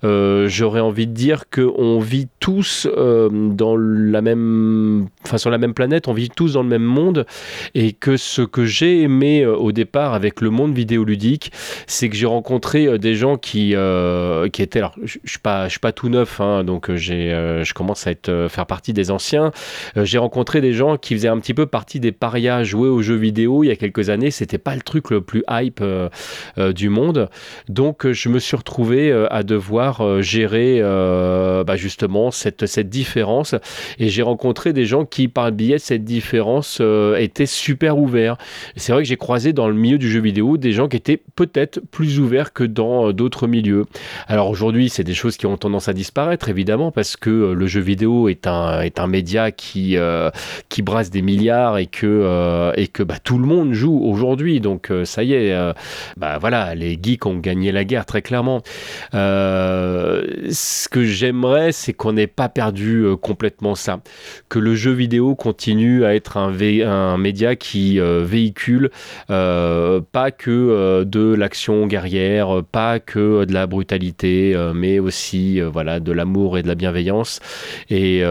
euh, j'aurais envie de dire qu'on vit tous euh, dans la même, enfin sur la même planète, on vit tous dans le même monde, et que ce que j'ai aimé au départ avec le monde vidéoludique, c'est que j'ai rencontré des gens qui, qui étaient, alors je je suis pas tout neuf, hein, donc j'ai, je commence à être faire partie des anciens. j'ai rencontré des gens qui faisaient un petit peu partie des parias joués aux jeux vidéo il y a quelques années. C'était pas le truc le plus hype du monde. Donc je me suis retrouvé euh, à devoir gérer bah, justement cette, cette différence et j'ai rencontré des gens qui par le biais de cette différence étaient super ouverts. C'est vrai que j'ai croisé dans le milieu du jeu vidéo des gens qui étaient peut-être plus ouverts que dans d'autres milieux. Alors aujourd'hui, c'est des choses qui ont tendance à disparaître évidemment parce que le jeu vidéo est un, est un média qui, qui brasse des milliards et que, et que bah, tout le monde joue aujourd'hui. Donc ça y est, bah voilà, les geeks ont gagné la guerre très clairement. Euh, ce que j'aimerais, c'est qu'on n'ait pas perdu euh, complètement ça, que le jeu vidéo continue à être un, média qui euh, véhicule pas que de l'action guerrière, pas que de la brutalité, mais aussi voilà de l'amour et de la bienveillance, et,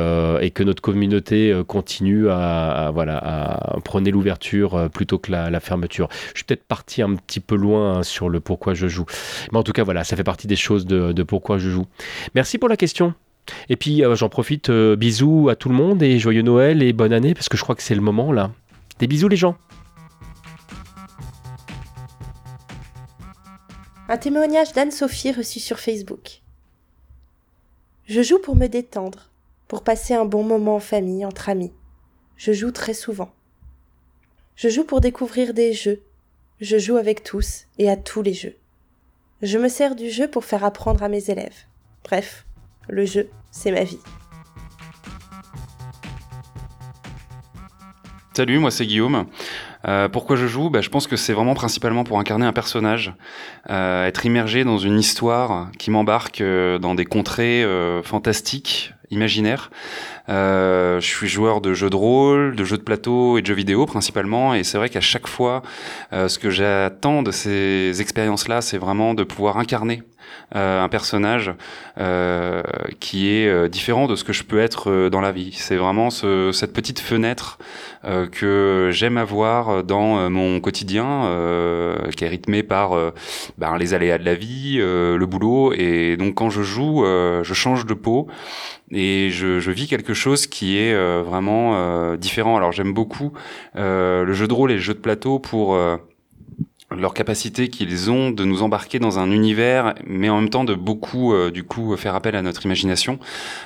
que notre communauté continue à, voilà à prôner l'ouverture plutôt que la, la fermeture. Je suis peut-être parti un petit peu loin Hein, sur le pourquoi je joue. Mais en tout cas, voilà, ça fait partie des choses de, pourquoi je joue. Merci pour la question. Et puis, euh, j'en profite, euh, bisous à tout le monde et joyeux Noël et bonne année, parce que je crois que c'est le moment là. Des bisous les gens. Un témoignage d'Anne-Sophie reçu sur Facebook. Je joue pour me détendre, pour passer un bon moment en famille, entre amis. Je joue très souvent. Je joue pour découvrir des jeux, je joue avec tous et à tous les jeux. Je me sers du jeu pour faire apprendre à mes élèves. Bref, le jeu, c'est ma vie. Salut, moi c'est Guillaume. Euh, pourquoi je joue? Bah, Je pense que c'est vraiment principalement pour incarner un personnage, euh, être immergé dans une histoire qui m'embarque euh, dans des contrées fantastiques, imaginaires. je suis joueur de jeux de rôle, de jeux de plateau et de jeux vidéo principalement, et c'est vrai qu'à chaque fois, ce que j'attends de ces expériences-là, c'est vraiment de pouvoir incarner un personnage euh, qui est différent de ce que je peux être dans la vie. C'est vraiment ce, cette petite fenêtre que j'aime avoir dans mon quotidien, euh, qui est rythmé par ben, les aléas de la vie, le boulot, et donc quand je joue, je change de peau et je, je, vis quelque chose qui est vraiment différent. Alors j'aime beaucoup le jeu de rôle et le jeu de plateau pour leur capacité qu'ils ont de nous embarquer dans un univers, mais en même temps de beaucoup, euh, du coup, faire appel à notre imagination.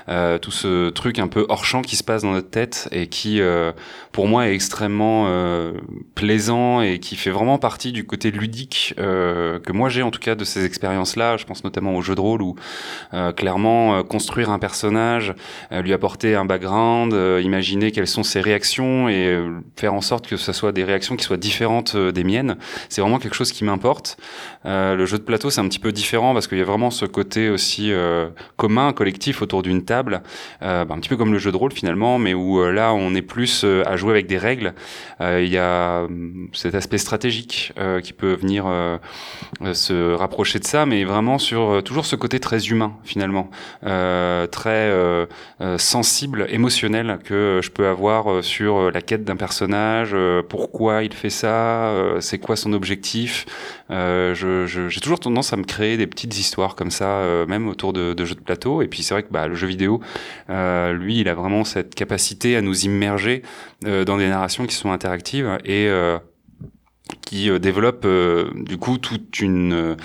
Euh, tout ce truc un peu hors champ qui se passe dans notre tête et qui, euh, pour moi, est extrêmement euh, plaisant et qui fait vraiment partie du côté ludique euh, que moi j'ai en tout cas de ces expériences-là. Je pense notamment au jeu de rôle où clairement construire un personnage, lui apporter un background, imaginer quelles sont ses réactions et faire en sorte que ce soit des réactions qui soient différentes des miennes. C'est vraiment quelque chose qui m'importe. Euh, le jeu de plateau, c'est un petit peu différent parce qu'il y a vraiment ce côté aussi euh, commun, collectif autour d'une table, euh, bah, un petit peu comme le jeu de rôle finalement, mais où là, on est plus à jouer avec des règles. Il y a hum, cet aspect stratégique qui peut venir se rapprocher de ça, mais vraiment sur toujours ce côté très humain finalement, très sensible, émotionnel que je peux avoir sur la quête d'un personnage, pourquoi il fait ça, c'est quoi son objectif euh, j'ai toujours tendance à me créer des petites histoires comme ça, euh, même autour de, jeux de plateau. Et puis c'est vrai que bah, le jeu vidéo, euh, lui, il a vraiment cette capacité à nous immerger dans des narrations qui sont interactives et qui développent du coup toute une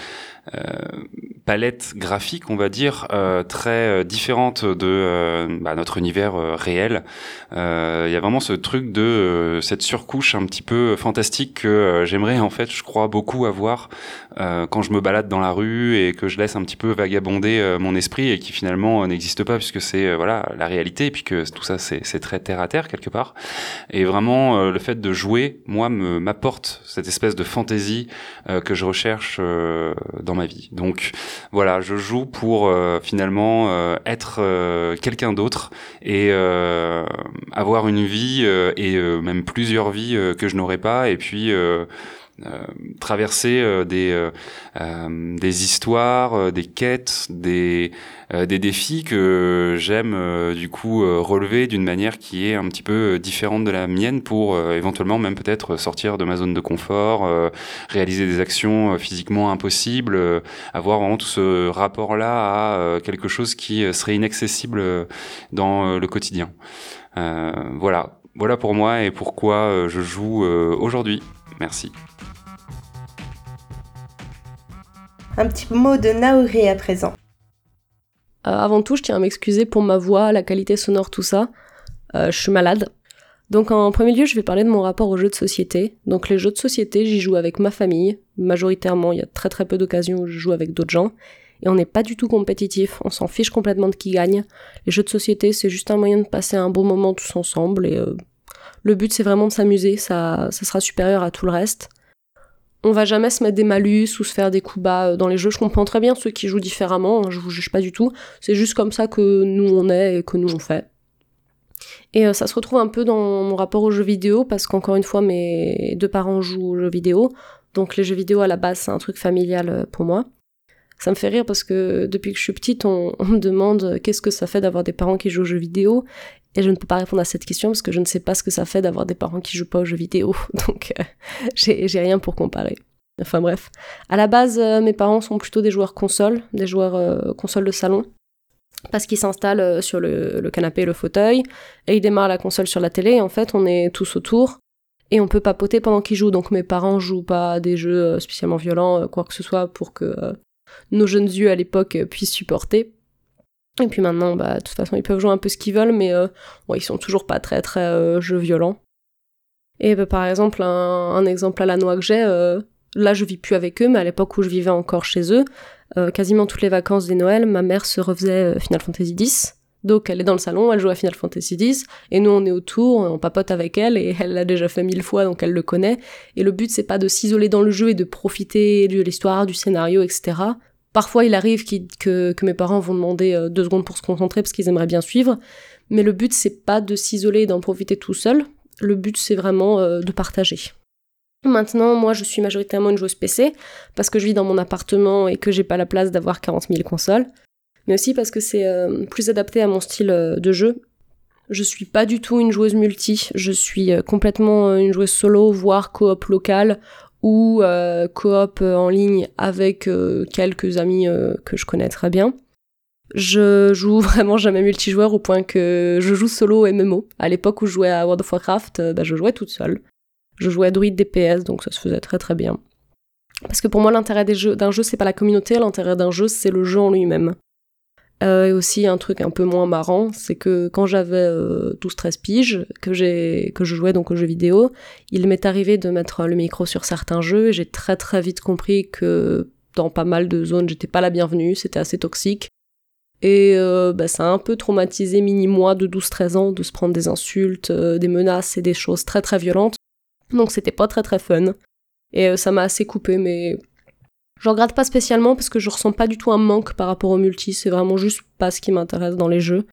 palette graphique, on va dire, euh, très euh, différente de bah, notre univers réel. Il y a vraiment ce truc de cette surcouche un petit peu fantastique que j'aimerais en fait, je crois, beaucoup avoir quand je me balade dans la rue et que je laisse un petit peu vagabonder mon esprit et qui finalement n'existe pas puisque c'est voilà la réalité et puis que tout ça c'est très terre à terre quelque part. Et vraiment le fait de jouer, moi, m'apporte cette espèce de fantaisie que je recherche dans ma vie. Donc voilà, je joue pour euh, finalement euh, être euh, quelqu'un d'autre et avoir une vie et même plusieurs vies que je n'aurais pas et puis traverser des des histoires, des quêtes, des euh, des défis que j'aime euh, du coup euh, relever d'une manière qui est un petit peu différente de la mienne pour éventuellement même peut-être sortir de ma zone de confort, réaliser des actions physiquement impossibles, avoir vraiment tout ce rapport-là à quelque chose qui serait inaccessible dans le quotidien. voilà, voilà pour moi et pourquoi je joue aujourd'hui. Merci. Un petit mot de Naori à présent. Euh, avant tout, je tiens à m'excuser pour ma voix, la qualité sonore, tout ça. Euh, je suis malade. Donc en premier lieu, je vais parler de mon rapport aux jeux de société. Donc les jeux de société, j'y joue avec ma famille. Majoritairement, il y a très très peu d'occasions où je joue avec d'autres gens. Et on n'est pas du tout compétitif, on s'en fiche complètement de qui gagne. Les jeux de société, c'est juste un moyen de passer un bon moment tous ensemble. Et euh, le but, c'est vraiment de s'amuser, ça sera supérieur à tout le reste on va jamais se mettre des malus ou se faire des coups bas euh, dans les jeux. Je comprends très bien ceux qui jouent différemment, hein, je vous juge pas du tout. C'est juste comme ça que nous on est et que nous on fait. Et euh, ça se retrouve un peu dans mon rapport aux jeux vidéo parce qu'encore une fois mes deux parents jouent aux jeux vidéo. Donc les jeux vidéo à la base c'est un truc familial euh, pour moi. Ça me fait rire parce que depuis que je suis petite on, on me demande qu'est-ce que ça fait d'avoir des parents qui jouent aux jeux vidéo et je ne peux pas répondre à cette question parce que je ne sais pas ce que ça fait d'avoir des parents qui jouent pas aux jeux vidéo. Donc euh, j'ai rien pour comparer. Enfin bref. À la base, euh, mes parents sont plutôt des joueurs console, des joueurs euh, console de salon. Parce qu'ils s'installent sur le, le, canapé et le fauteuil, et ils démarrent la console sur la télé, et en fait on est tous autour, et on peut papoter pendant qu'ils jouent. Donc mes parents jouent pas à des jeux spécialement violents, quoi que ce soit, pour que nos jeunes yeux à l'époque puissent supporter. Et puis maintenant, bah, de toute façon, ils peuvent jouer un peu ce qu'ils veulent, mais euh, ils sont toujours pas très très euh, jeux violents. Et bah, par exemple, un, exemple à la noix que j'ai, euh, là je vis plus avec eux, mais à l'époque où je vivais encore chez eux, quasiment toutes les vacances des Noëls, ma mère se refaisait Final Fantasy X. Donc elle est dans le salon, elle joue à Final Fantasy X, et nous on est autour, on papote avec elle, et elle l'a déjà fait mille fois, donc elle le connaît. Et le but c'est pas de s'isoler dans le jeu et de profiter de l'histoire, du scénario, etc. Parfois, il arrive que, mes parents vont demander euh, deux secondes pour se concentrer parce qu'ils aimeraient bien suivre. Mais le but, c'est pas de s'isoler et d'en profiter tout seul. Le but, c'est vraiment euh, de partager. Maintenant, moi, je suis majoritairement une joueuse PC parce que je vis dans mon appartement et que j'ai pas la place d'avoir 40 000 consoles. Mais aussi parce que c'est euh, plus adapté à mon style de jeu. Je suis pas du tout une joueuse multi. Je suis complètement une joueuse solo, voire coop locale ou euh, coop en ligne avec euh, quelques amis euh, que je connais très bien. Je joue vraiment jamais multijoueur au point que je joue solo MMO. À l'époque où je jouais à World of Warcraft, bah, je jouais toute seule. Je jouais à Druid DPS, donc ça se faisait très très bien. Parce que pour moi, l'intérêt d'un jeu c'est pas la communauté, l'intérêt d'un jeu, c'est le jeu en lui-même. Euh, et aussi un truc un peu moins marrant, c'est que quand j'avais euh, 12-13 piges, que, que je jouais donc aux jeux vidéo, il m'est arrivé de mettre le micro sur certains jeux et j'ai très très vite compris que dans pas mal de zones, j'étais pas la bienvenue, c'était assez toxique. Et euh, bah, ça a un peu traumatisé mini-moi de 12-13 ans de se prendre des insultes, euh, des menaces et des choses très très violentes. Donc c'était pas très très fun. Et euh, ça m'a assez coupé, mais je regrette pas spécialement parce que je ressens pas du tout un manque par rapport au multi, c'est vraiment juste pas ce qui m'intéresse dans les jeux.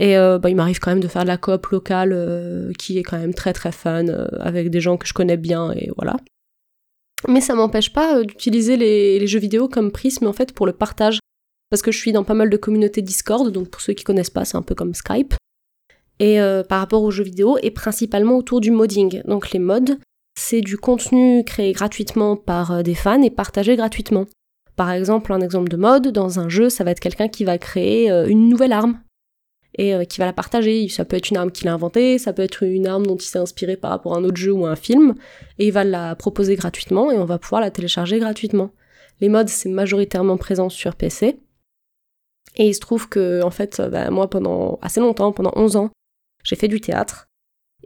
Et euh, bah, il m'arrive quand même de faire de la coop locale euh, qui est quand même très très fun euh, avec des gens que je connais bien et voilà. Mais ça m'empêche pas d'utiliser les, jeux vidéo comme prisme en fait pour le partage parce que je suis dans pas mal de communautés Discord donc pour ceux qui connaissent pas c'est un peu comme Skype et par rapport aux jeux vidéo et principalement autour du modding donc les mods c'est du contenu créé gratuitement par euh, des fans et partagé gratuitement. Par exemple, un exemple de mode, dans un jeu, ça va être quelqu'un qui va créer euh, une nouvelle arme et euh, qui va la partager. Ça peut être une arme qu'il a inventée, ça peut être une arme dont il s'est inspiré par rapport à un autre jeu ou un film, et il va la proposer gratuitement et on va pouvoir la télécharger gratuitement. Les mods, c'est majoritairement présent sur PC. Et il se trouve que, en fait, bah, moi, pendant assez longtemps, pendant 11 ans, j'ai fait du théâtre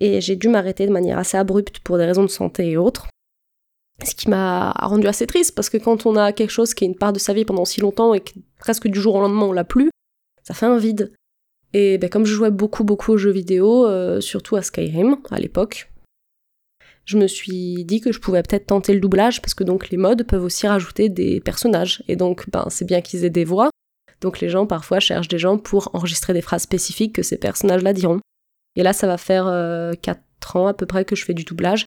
et j'ai dû m'arrêter de manière assez abrupte pour des raisons de santé et autres. Ce qui m'a rendu assez triste parce que quand on a quelque chose qui est une part de sa vie pendant si longtemps et que presque du jour au lendemain on l'a plus, ça fait un vide. Et ben, comme je jouais beaucoup beaucoup aux jeux vidéo, euh, surtout à Skyrim à l'époque, je me suis dit que je pouvais peut-être tenter le doublage parce que donc les modes peuvent aussi rajouter des personnages et donc ben c'est bien qu'ils aient des voix. Donc les gens parfois cherchent des gens pour enregistrer des phrases spécifiques que ces personnages-là diront. Et là, ça va faire euh, 4 ans à peu près que je fais du doublage.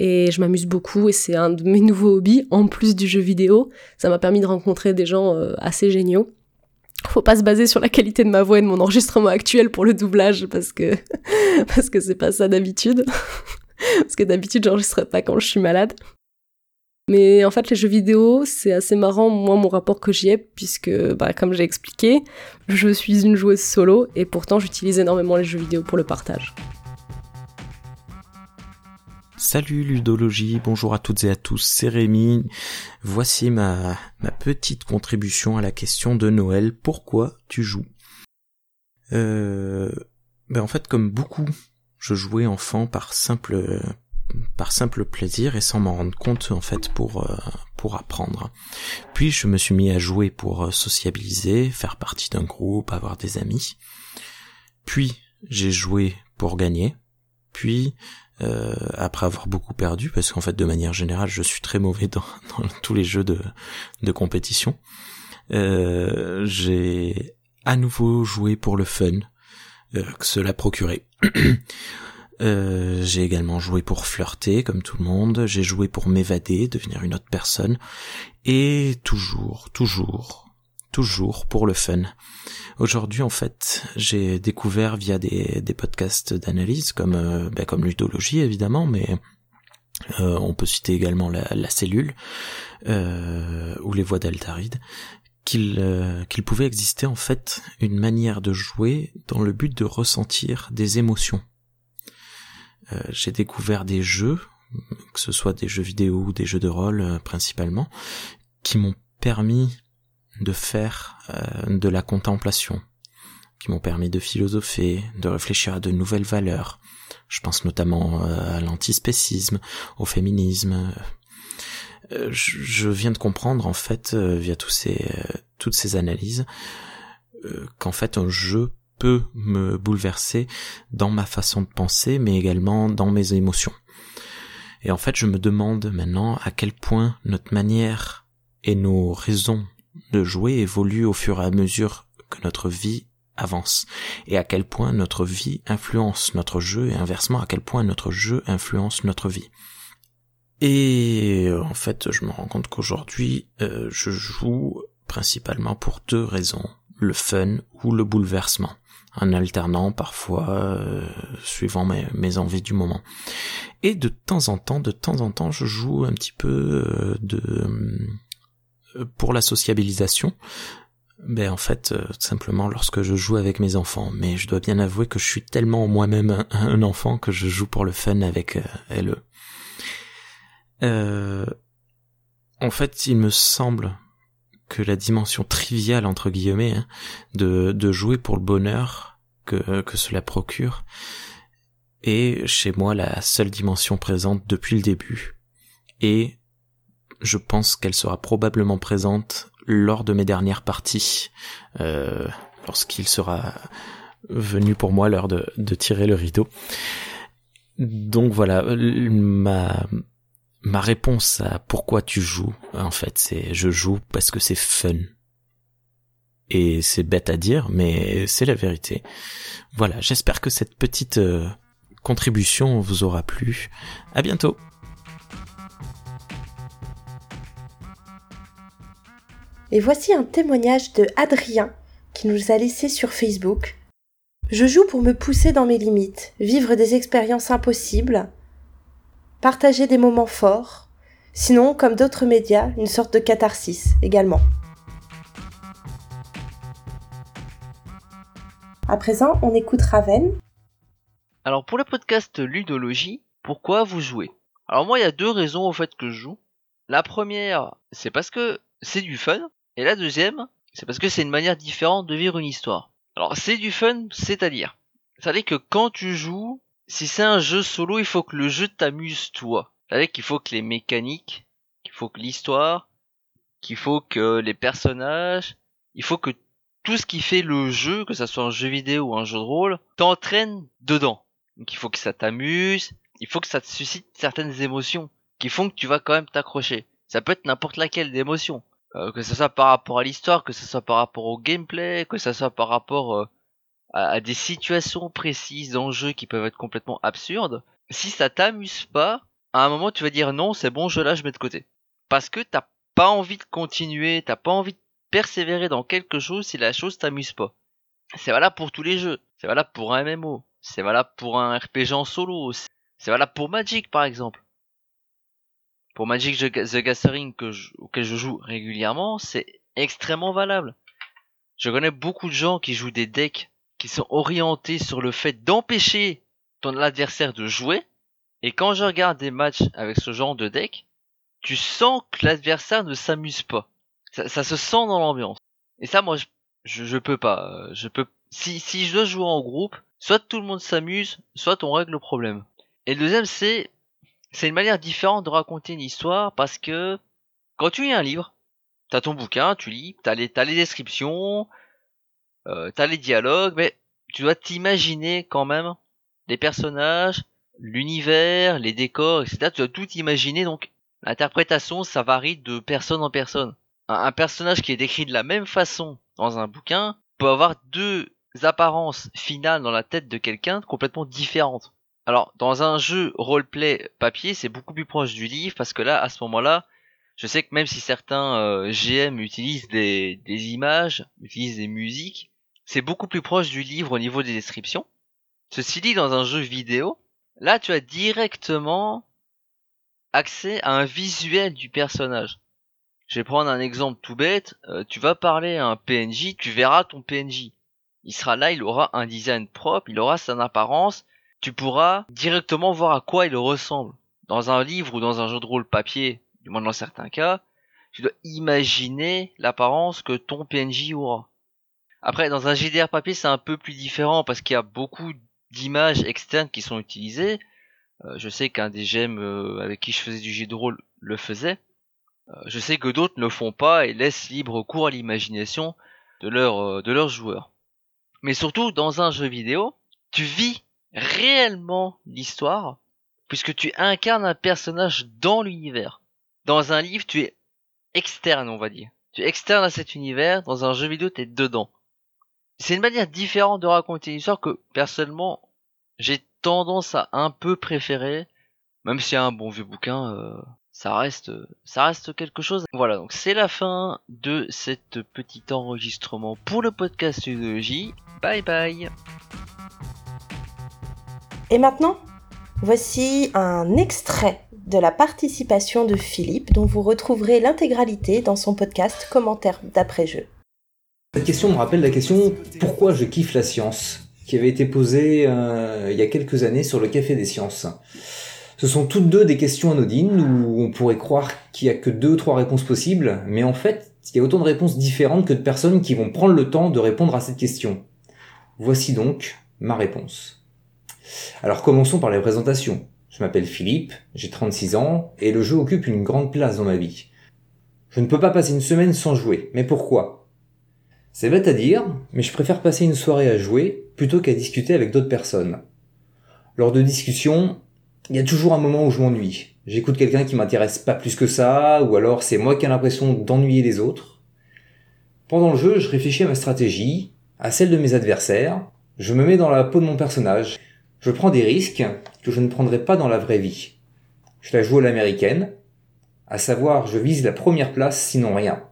Et je m'amuse beaucoup et c'est un de mes nouveaux hobbies, en plus du jeu vidéo. Ça m'a permis de rencontrer des gens euh, assez géniaux. Faut pas se baser sur la qualité de ma voix et de mon enregistrement actuel pour le doublage parce que parce que c'est pas ça d'habitude. parce que d'habitude j'enregistre pas quand je suis malade. Mais en fait, les jeux vidéo, c'est assez marrant, moi, mon rapport que j'y ai, puisque, bah, comme j'ai expliqué, je suis une joueuse solo, et pourtant j'utilise énormément les jeux vidéo pour le partage. Salut Ludologie, bonjour à toutes et à tous, c'est Rémi. Voici ma, ma petite contribution à la question de Noël. Pourquoi tu joues? Euh, ben En fait, comme beaucoup, je jouais enfant par simple par simple plaisir et sans m'en rendre compte en fait pour euh, pour apprendre. Puis je me suis mis à jouer pour euh, sociabiliser, faire partie d'un groupe, avoir des amis. Puis j'ai joué pour gagner. Puis euh, après avoir beaucoup perdu, parce qu'en fait de manière générale je suis très mauvais dans, tous les jeux de, de compétition, j'ai à nouveau joué pour le fun que cela procurait. Euh, j'ai également joué pour flirter, comme tout le monde. J'ai joué pour m'évader, devenir une autre personne. Et toujours, toujours, toujours pour le fun. Aujourd'hui, en fait, j'ai découvert via des, podcasts d'analyse, comme, euh, bah, comme Ludologie, évidemment, mais euh, on peut citer également la, la cellule, euh, ou les voix d'Altaride, qu'il qu'il pouvait exister, en fait, une manière de jouer dans le but de ressentir des émotions euh, j'ai découvert des jeux, que ce soit des jeux vidéo ou des jeux de rôle euh, principalement, qui m'ont permis de faire euh, de la contemplation, qui m'ont permis de philosopher, de réfléchir à de nouvelles valeurs. Je pense notamment à l'antispécisme, au féminisme. Je viens de comprendre en fait via tous ces, toutes ces analyses qu'en fait un jeu peut me bouleverser dans ma façon de penser, mais également dans mes émotions. Et en fait, je me demande maintenant à quel point notre manière et nos raisons de jouer évoluent au fur et à mesure que notre vie avance, et à quel point notre vie influence notre jeu, et inversement à quel point notre jeu influence notre vie. Et en fait, je me rends compte qu'aujourd'hui, euh, je joue principalement pour deux raisons le fun ou le bouleversement, en alternant parfois euh, suivant mes, mes, envies du moment. Et de temps en temps, de temps en temps, je joue un petit peu euh, de euh, pour la sociabilisation. Ben en fait, simplement lorsque je joue avec mes enfants. Mais je dois bien avouer que je suis tellement moi-même un, enfant que je joue pour le fun avec elle. Euh, en fait, il me semble que la dimension triviale entre guillemets hein, de, de jouer pour le bonheur que, que cela procure est chez moi la seule dimension présente depuis le début. Et je pense qu'elle sera probablement présente lors de mes dernières parties euh, lorsqu'il sera venu pour moi l'heure de, de tirer le rideau. Donc voilà ma ma réponse à pourquoi tu joues, en fait, c'est je joue parce que c'est fun. Et c'est bête à dire, mais c'est la vérité. Voilà, j'espère que cette petite euh, contribution vous aura plu. À bientôt. Et voici un témoignage de Adrien qui nous a laissé sur Facebook. Je joue pour me pousser dans mes limites, vivre des expériences impossibles, partager des moments forts, sinon, comme d'autres médias, une sorte de catharsis également. À présent, on écoute Raven. Alors pour le podcast Ludologie, pourquoi vous jouez? Alors moi, il y a deux raisons au fait que je joue. La première, c'est parce que c'est du fun, et la deuxième, c'est parce que c'est une manière différente de vivre une histoire. Alors c'est du fun, c'est-à-dire, c'est-à-dire que quand tu joues, si c'est un jeu solo, il faut que le jeu t'amuse toi. C'est-à-dire qu'il faut que les mécaniques, qu'il faut que l'histoire, qu'il faut que les personnages, il faut que tout ce qui fait le jeu, que ça soit un jeu vidéo ou un jeu de rôle, t'entraîne dedans. Donc il faut que ça t'amuse, il faut que ça te suscite certaines émotions qui font que tu vas quand même t'accrocher. Ça peut être n'importe laquelle d'émotion. Euh, que ce soit par rapport à l'histoire, que ce soit par rapport au gameplay, que ce soit par rapport euh, à, des situations précises d'enjeux qui peuvent être complètement absurdes, si ça t'amuse pas, à un moment tu vas dire non, c'est bon, je là, je mets de côté. Parce que t'as pas envie de continuer, t'as pas envie de persévérer dans quelque chose si la chose t'amuse pas. C'est valable pour tous les jeux, c'est valable pour un MMO, c'est valable pour un RPG en solo, c'est valable pour Magic par exemple. Pour Magic the Gathering que auquel je joue régulièrement, c'est extrêmement valable. Je connais beaucoup de gens qui jouent des decks qui sont orientés sur le fait d'empêcher ton adversaire de jouer. Et quand je regarde des matchs avec ce genre de deck, tu sens que l'adversaire ne s'amuse pas. Ça, se sent dans l'ambiance. Et ça, moi, je, je, peux pas. Je peux. Si, je dois jouer en groupe, soit tout le monde s'amuse, soit on règle le problème. Et le deuxième, c'est, c'est une manière différente de raconter une histoire parce que quand tu lis un livre, t'as ton bouquin, tu lis, t'as les, t'as les descriptions, euh, t'as les dialogues, mais tu dois t'imaginer quand même les personnages, l'univers, les décors, etc. Tu dois tout imaginer, donc l'interprétation, ça varie de personne en personne. Un, personnage qui est décrit de la même façon dans un bouquin peut avoir deux apparences finales dans la tête de quelqu'un complètement différentes. Alors, dans un jeu roleplay papier, c'est beaucoup plus proche du livre parce que là, à ce moment-là, je sais que même si certains euh, GM utilisent des, des images, utilisent des musiques, c'est beaucoup plus proche du livre au niveau des descriptions. Ceci dit, dans un jeu vidéo, là tu as directement accès à un visuel du personnage. Je vais prendre un exemple tout bête. Euh, tu vas parler à un PNJ, tu verras ton PNJ. Il sera là, il aura un design propre, il aura son apparence. Tu pourras directement voir à quoi il ressemble. Dans un livre ou dans un jeu de rôle papier, du moins dans certains cas, tu dois imaginer l'apparence que ton PNJ aura. Après, dans un JDR papier, c'est un peu plus différent parce qu'il y a beaucoup d'images externes qui sont utilisées. Euh, je sais qu'un des GM euh, avec qui je faisais du jeu de rôle le faisait. Euh, je sais que d'autres ne le font pas et laissent libre cours à l'imagination de, leur, de leurs joueurs. Mais surtout, dans un jeu vidéo, tu vis réellement l'histoire puisque tu incarnes un personnage dans l'univers. Dans un livre, tu es externe, on va dire. Tu es externe à cet univers, dans un jeu vidéo, tu es dedans c'est une manière différente de raconter une histoire que personnellement j'ai tendance à un peu préférer, même a un bon vieux bouquin, euh, ça reste, quelque chose. Voilà, donc c'est la fin de cet petit enregistrement pour le podcast Ludologie. Bye bye. Et maintenant, voici un extrait de la participation de Philippe dont vous retrouverez l'intégralité dans son podcast Commentaires d'après-jeu. Cette question me rappelle la question pourquoi je kiffe la science qui avait été posée euh, il y a quelques années sur le Café des Sciences. Ce sont toutes deux des questions anodines où on pourrait croire qu'il y a que deux ou trois réponses possibles, mais en fait, il y a autant de réponses différentes que de personnes qui vont prendre le temps de répondre à cette question. Voici donc ma réponse. Alors commençons par les présentations. Je m'appelle Philippe, j'ai 36 ans, et le jeu occupe une grande place dans ma vie. Je ne peux pas passer une semaine sans jouer, mais pourquoi? C'est bête à dire, mais je préfère passer une soirée à jouer plutôt qu'à discuter avec d'autres personnes. Lors de discussions, il y a toujours un moment où je m'ennuie. J'écoute quelqu'un qui m'intéresse pas plus que ça, ou alors c'est moi qui ai l'impression d'ennuyer les autres. Pendant le jeu, je réfléchis à ma stratégie, à celle de mes adversaires, je me mets dans la peau de mon personnage, je prends des risques que je ne prendrais pas dans la vraie vie. Je la joue à l'américaine, à savoir je vise la première place sinon rien.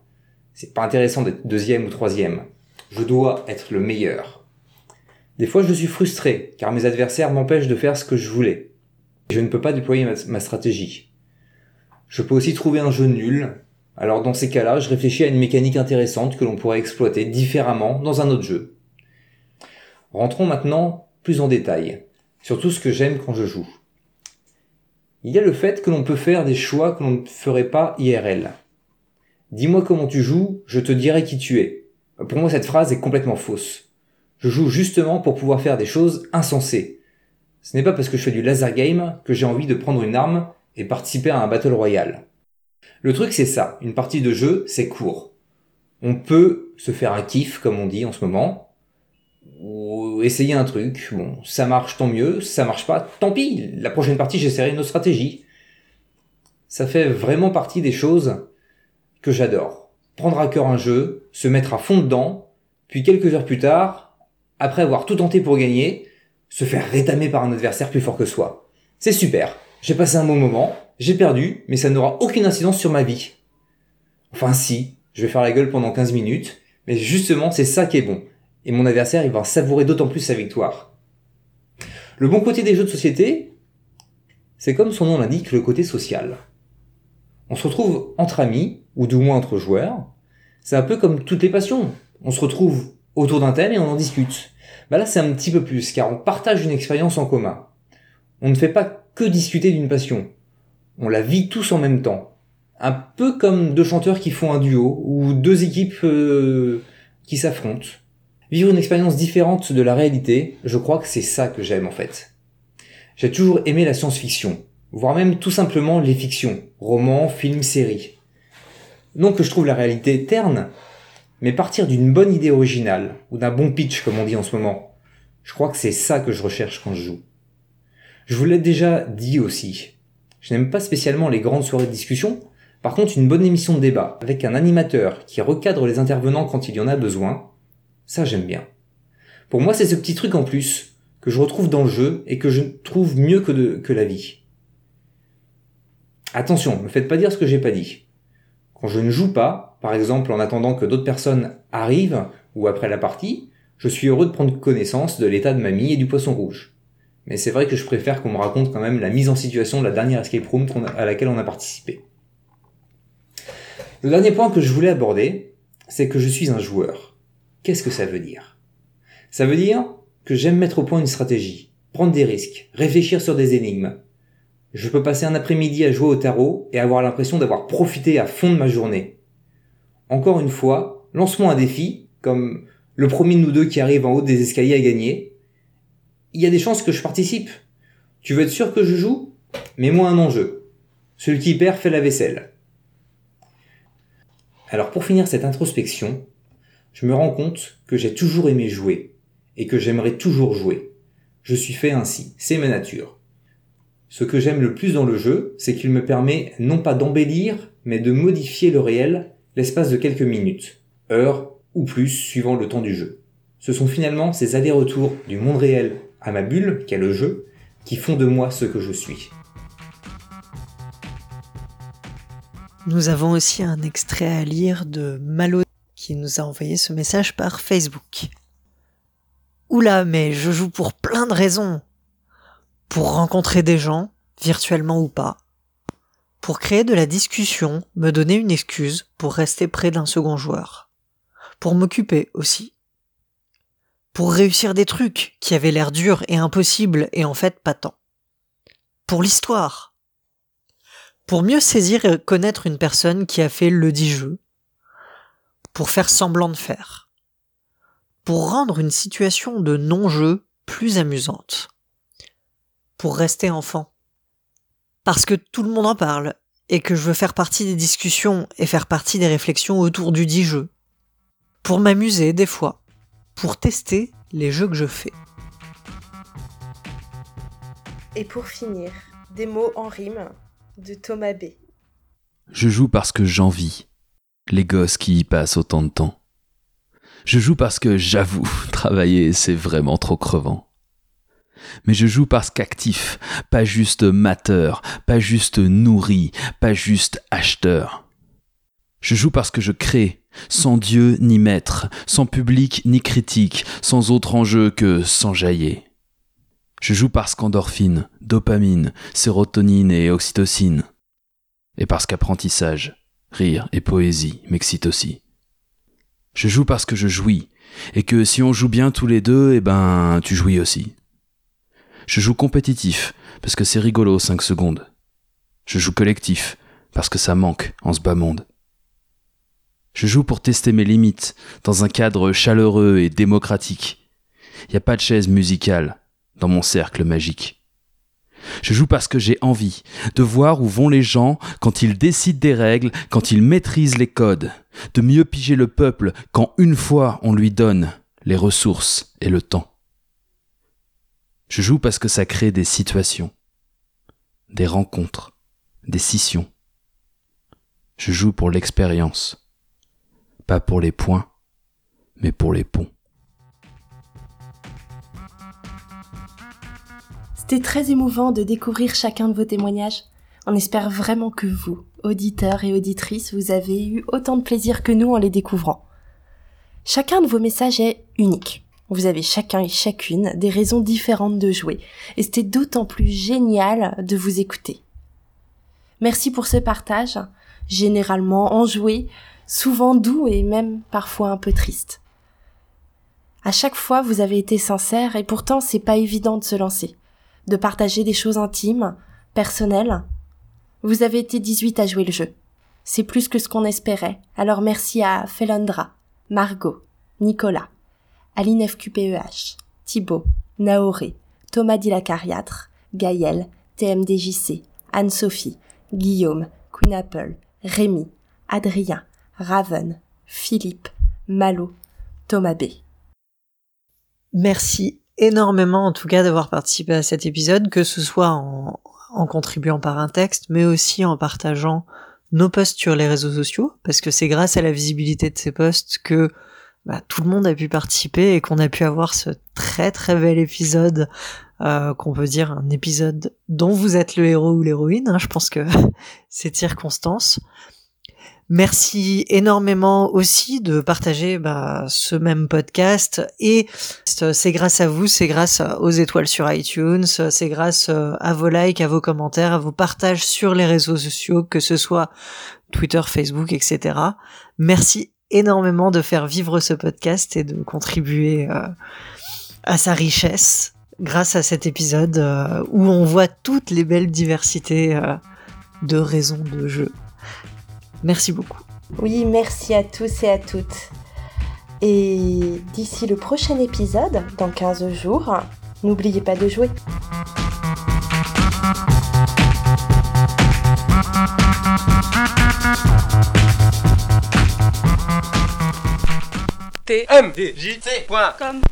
C'est pas intéressant d'être deuxième ou troisième. Je dois être le meilleur. Des fois je suis frustré car mes adversaires m'empêchent de faire ce que je voulais. Je ne peux pas déployer ma, stratégie. Je peux aussi trouver un jeu nul. Alors dans ces cas-là, je réfléchis à une mécanique intéressante que l'on pourrait exploiter différemment dans un autre jeu. Rentrons maintenant plus en détail sur tout ce que j'aime quand je joue. Il y a le fait que l'on peut faire des choix que l'on ne ferait pas IRL. Dis-moi comment tu joues, je te dirai qui tu es. Pour moi, cette phrase est complètement fausse. Je joue justement pour pouvoir faire des choses insensées. Ce n'est pas parce que je fais du laser game que j'ai envie de prendre une arme et participer à un battle royal. Le truc c'est ça, une partie de jeu, c'est court. On peut se faire un kiff, comme on dit en ce moment, ou essayer un truc. Bon, ça marche, tant mieux. Ça marche pas, tant pis. La prochaine partie, j'essaierai une autre stratégie. Ça fait vraiment partie des choses que j'adore. Prendre à cœur un jeu, se mettre à fond dedans, puis quelques heures plus tard, après avoir tout tenté pour gagner, se faire rétamer par un adversaire plus fort que soi. C'est super. J'ai passé un bon moment, j'ai perdu, mais ça n'aura aucune incidence sur ma vie. Enfin si, je vais faire la gueule pendant 15 minutes, mais justement c'est ça qui est bon et mon adversaire il va savourer d'autant plus sa victoire. Le bon côté des jeux de société, c'est comme son nom l'indique le côté social. On se retrouve entre amis, ou du moins entre joueurs. C'est un peu comme toutes les passions. On se retrouve autour d'un thème et on en discute. Bah là c'est un petit peu plus, car on partage une expérience en commun. On ne fait pas que discuter d'une passion. On la vit tous en même temps. Un peu comme deux chanteurs qui font un duo, ou deux équipes euh, qui s'affrontent. Vivre une expérience différente de la réalité, je crois que c'est ça que j'aime en fait. J'ai toujours aimé la science-fiction, voire même tout simplement les fictions, romans, films, séries. Non que je trouve la réalité terne, mais partir d'une bonne idée originale, ou d'un bon pitch comme on dit en ce moment, je crois que c'est ça que je recherche quand je joue. Je vous l'ai déjà dit aussi, je n'aime pas spécialement les grandes soirées de discussion, par contre une bonne émission de débat, avec un animateur qui recadre les intervenants quand il y en a besoin, ça, j'aime bien. Pour moi, c'est ce petit truc en plus que je retrouve dans le jeu et que je trouve mieux que, que la vie. Attention, ne faites pas dire ce que j'ai pas dit. Quand je ne joue pas, par exemple en attendant que d'autres personnes arrivent ou après la partie, je suis heureux de prendre connaissance de l'état de mamie et du poisson rouge. Mais c'est vrai que je préfère qu'on me raconte quand même la mise en situation de la dernière escape room à laquelle on a participé. Le dernier point que je voulais aborder, c'est que je suis un joueur. Qu'est-ce que ça veut dire? Ça veut dire que j'aime mettre au point une stratégie, prendre des risques, réfléchir sur des énigmes. Je peux passer un après-midi à jouer au tarot et avoir l'impression d'avoir profité à fond de ma journée. Encore une fois, lance-moi un défi, comme le premier de nous deux qui arrive en haut des escaliers à gagner. Il y a des chances que je participe. Tu veux être sûr que je joue? Mets-moi un enjeu. Celui qui perd fait la vaisselle. Alors pour finir cette introspection, je me rends compte que j'ai toujours aimé jouer et que j'aimerais toujours jouer. Je suis fait ainsi, c'est ma nature. Ce que j'aime le plus dans le jeu, c'est qu'il me permet non pas d'embellir, mais de modifier le réel l'espace de quelques minutes, heures ou plus suivant le temps du jeu. Ce sont finalement ces allers-retours du monde réel à ma bulle, qu'est le jeu, qui font de moi ce que je suis. Nous avons aussi un extrait à lire de Malo qui nous a envoyé ce message par Facebook. Oula, mais je joue pour plein de raisons. Pour rencontrer des gens, virtuellement ou pas. Pour créer de la discussion, me donner une excuse pour rester près d'un second joueur. Pour m'occuper aussi. Pour réussir des trucs qui avaient l'air durs et impossibles et en fait pas tant. Pour l'histoire. Pour mieux saisir et connaître une personne qui a fait le dit jeu. Pour faire semblant de faire. Pour rendre une situation de non-jeu plus amusante. Pour rester enfant parce que tout le monde en parle, et que je veux faire partie des discussions et faire partie des réflexions autour du dit jeu. Pour m'amuser des fois, pour tester les jeux que je fais. Et pour finir, des mots en rime de Thomas B. Je joue parce que j'envie les gosses qui y passent autant de temps. Je joue parce que j'avoue, travailler, c'est vraiment trop crevant mais je joue parce qu'actif, pas juste mateur, pas juste nourri, pas juste acheteur. Je joue parce que je crée, sans Dieu ni maître, sans public ni critique, sans autre enjeu que s'enjailler. Je joue parce qu'endorphine, dopamine, sérotonine et oxytocine. Et parce qu'apprentissage, rire et poésie m'excitent aussi. Je joue parce que je jouis, et que si on joue bien tous les deux, eh ben, tu jouis aussi. Je joue compétitif, parce que c'est rigolo 5 secondes. Je joue collectif, parce que ça manque en ce bas monde. Je joue pour tester mes limites, dans un cadre chaleureux et démocratique. N'y a pas de chaise musicale dans mon cercle magique. Je joue parce que j'ai envie de voir où vont les gens quand ils décident des règles, quand ils maîtrisent les codes, de mieux piger le peuple quand une fois on lui donne les ressources et le temps. Je joue parce que ça crée des situations, des rencontres, des scissions. Je joue pour l'expérience, pas pour les points, mais pour les ponts. C'était très émouvant de découvrir chacun de vos témoignages. On espère vraiment que vous, auditeurs et auditrices, vous avez eu autant de plaisir que nous en les découvrant. Chacun de vos messages est unique. Vous avez chacun et chacune des raisons différentes de jouer, et c'était d'autant plus génial de vous écouter. Merci pour ce partage, généralement enjoué, souvent doux et même parfois un peu triste. À chaque fois, vous avez été sincère et pourtant c'est pas évident de se lancer, de partager des choses intimes, personnelles. Vous avez été 18 à jouer le jeu. C'est plus que ce qu'on espérait, alors merci à Felondra, Margot, Nicolas, Aline FQPEH, Thibaut, Naoré, Thomas Dilacariatre, Gaël, TMDJC, Anne-Sophie, Guillaume, Queen Apple, Rémi, Adrien, Raven, Philippe, Malo, Thomas B. Merci énormément en tout cas d'avoir participé à cet épisode, que ce soit en, en contribuant par un texte, mais aussi en partageant nos posts sur les réseaux sociaux, parce que c'est grâce à la visibilité de ces posts que bah, tout le monde a pu participer et qu'on a pu avoir ce très très bel épisode, euh, qu'on peut dire un épisode dont vous êtes le héros ou l'héroïne. Hein, je pense que c'est circonstance. Merci énormément aussi de partager bah, ce même podcast et c'est grâce à vous, c'est grâce aux étoiles sur iTunes, c'est grâce à vos likes, à vos commentaires, à vos partages sur les réseaux sociaux, que ce soit Twitter, Facebook, etc. Merci énormément de faire vivre ce podcast et de contribuer euh, à sa richesse grâce à cet épisode euh, où on voit toutes les belles diversités euh, de raisons de jeu. Merci beaucoup. Oui, merci à tous et à toutes. Et d'ici le prochain épisode, dans 15 jours, n'oubliez pas de jouer. tmdjc.com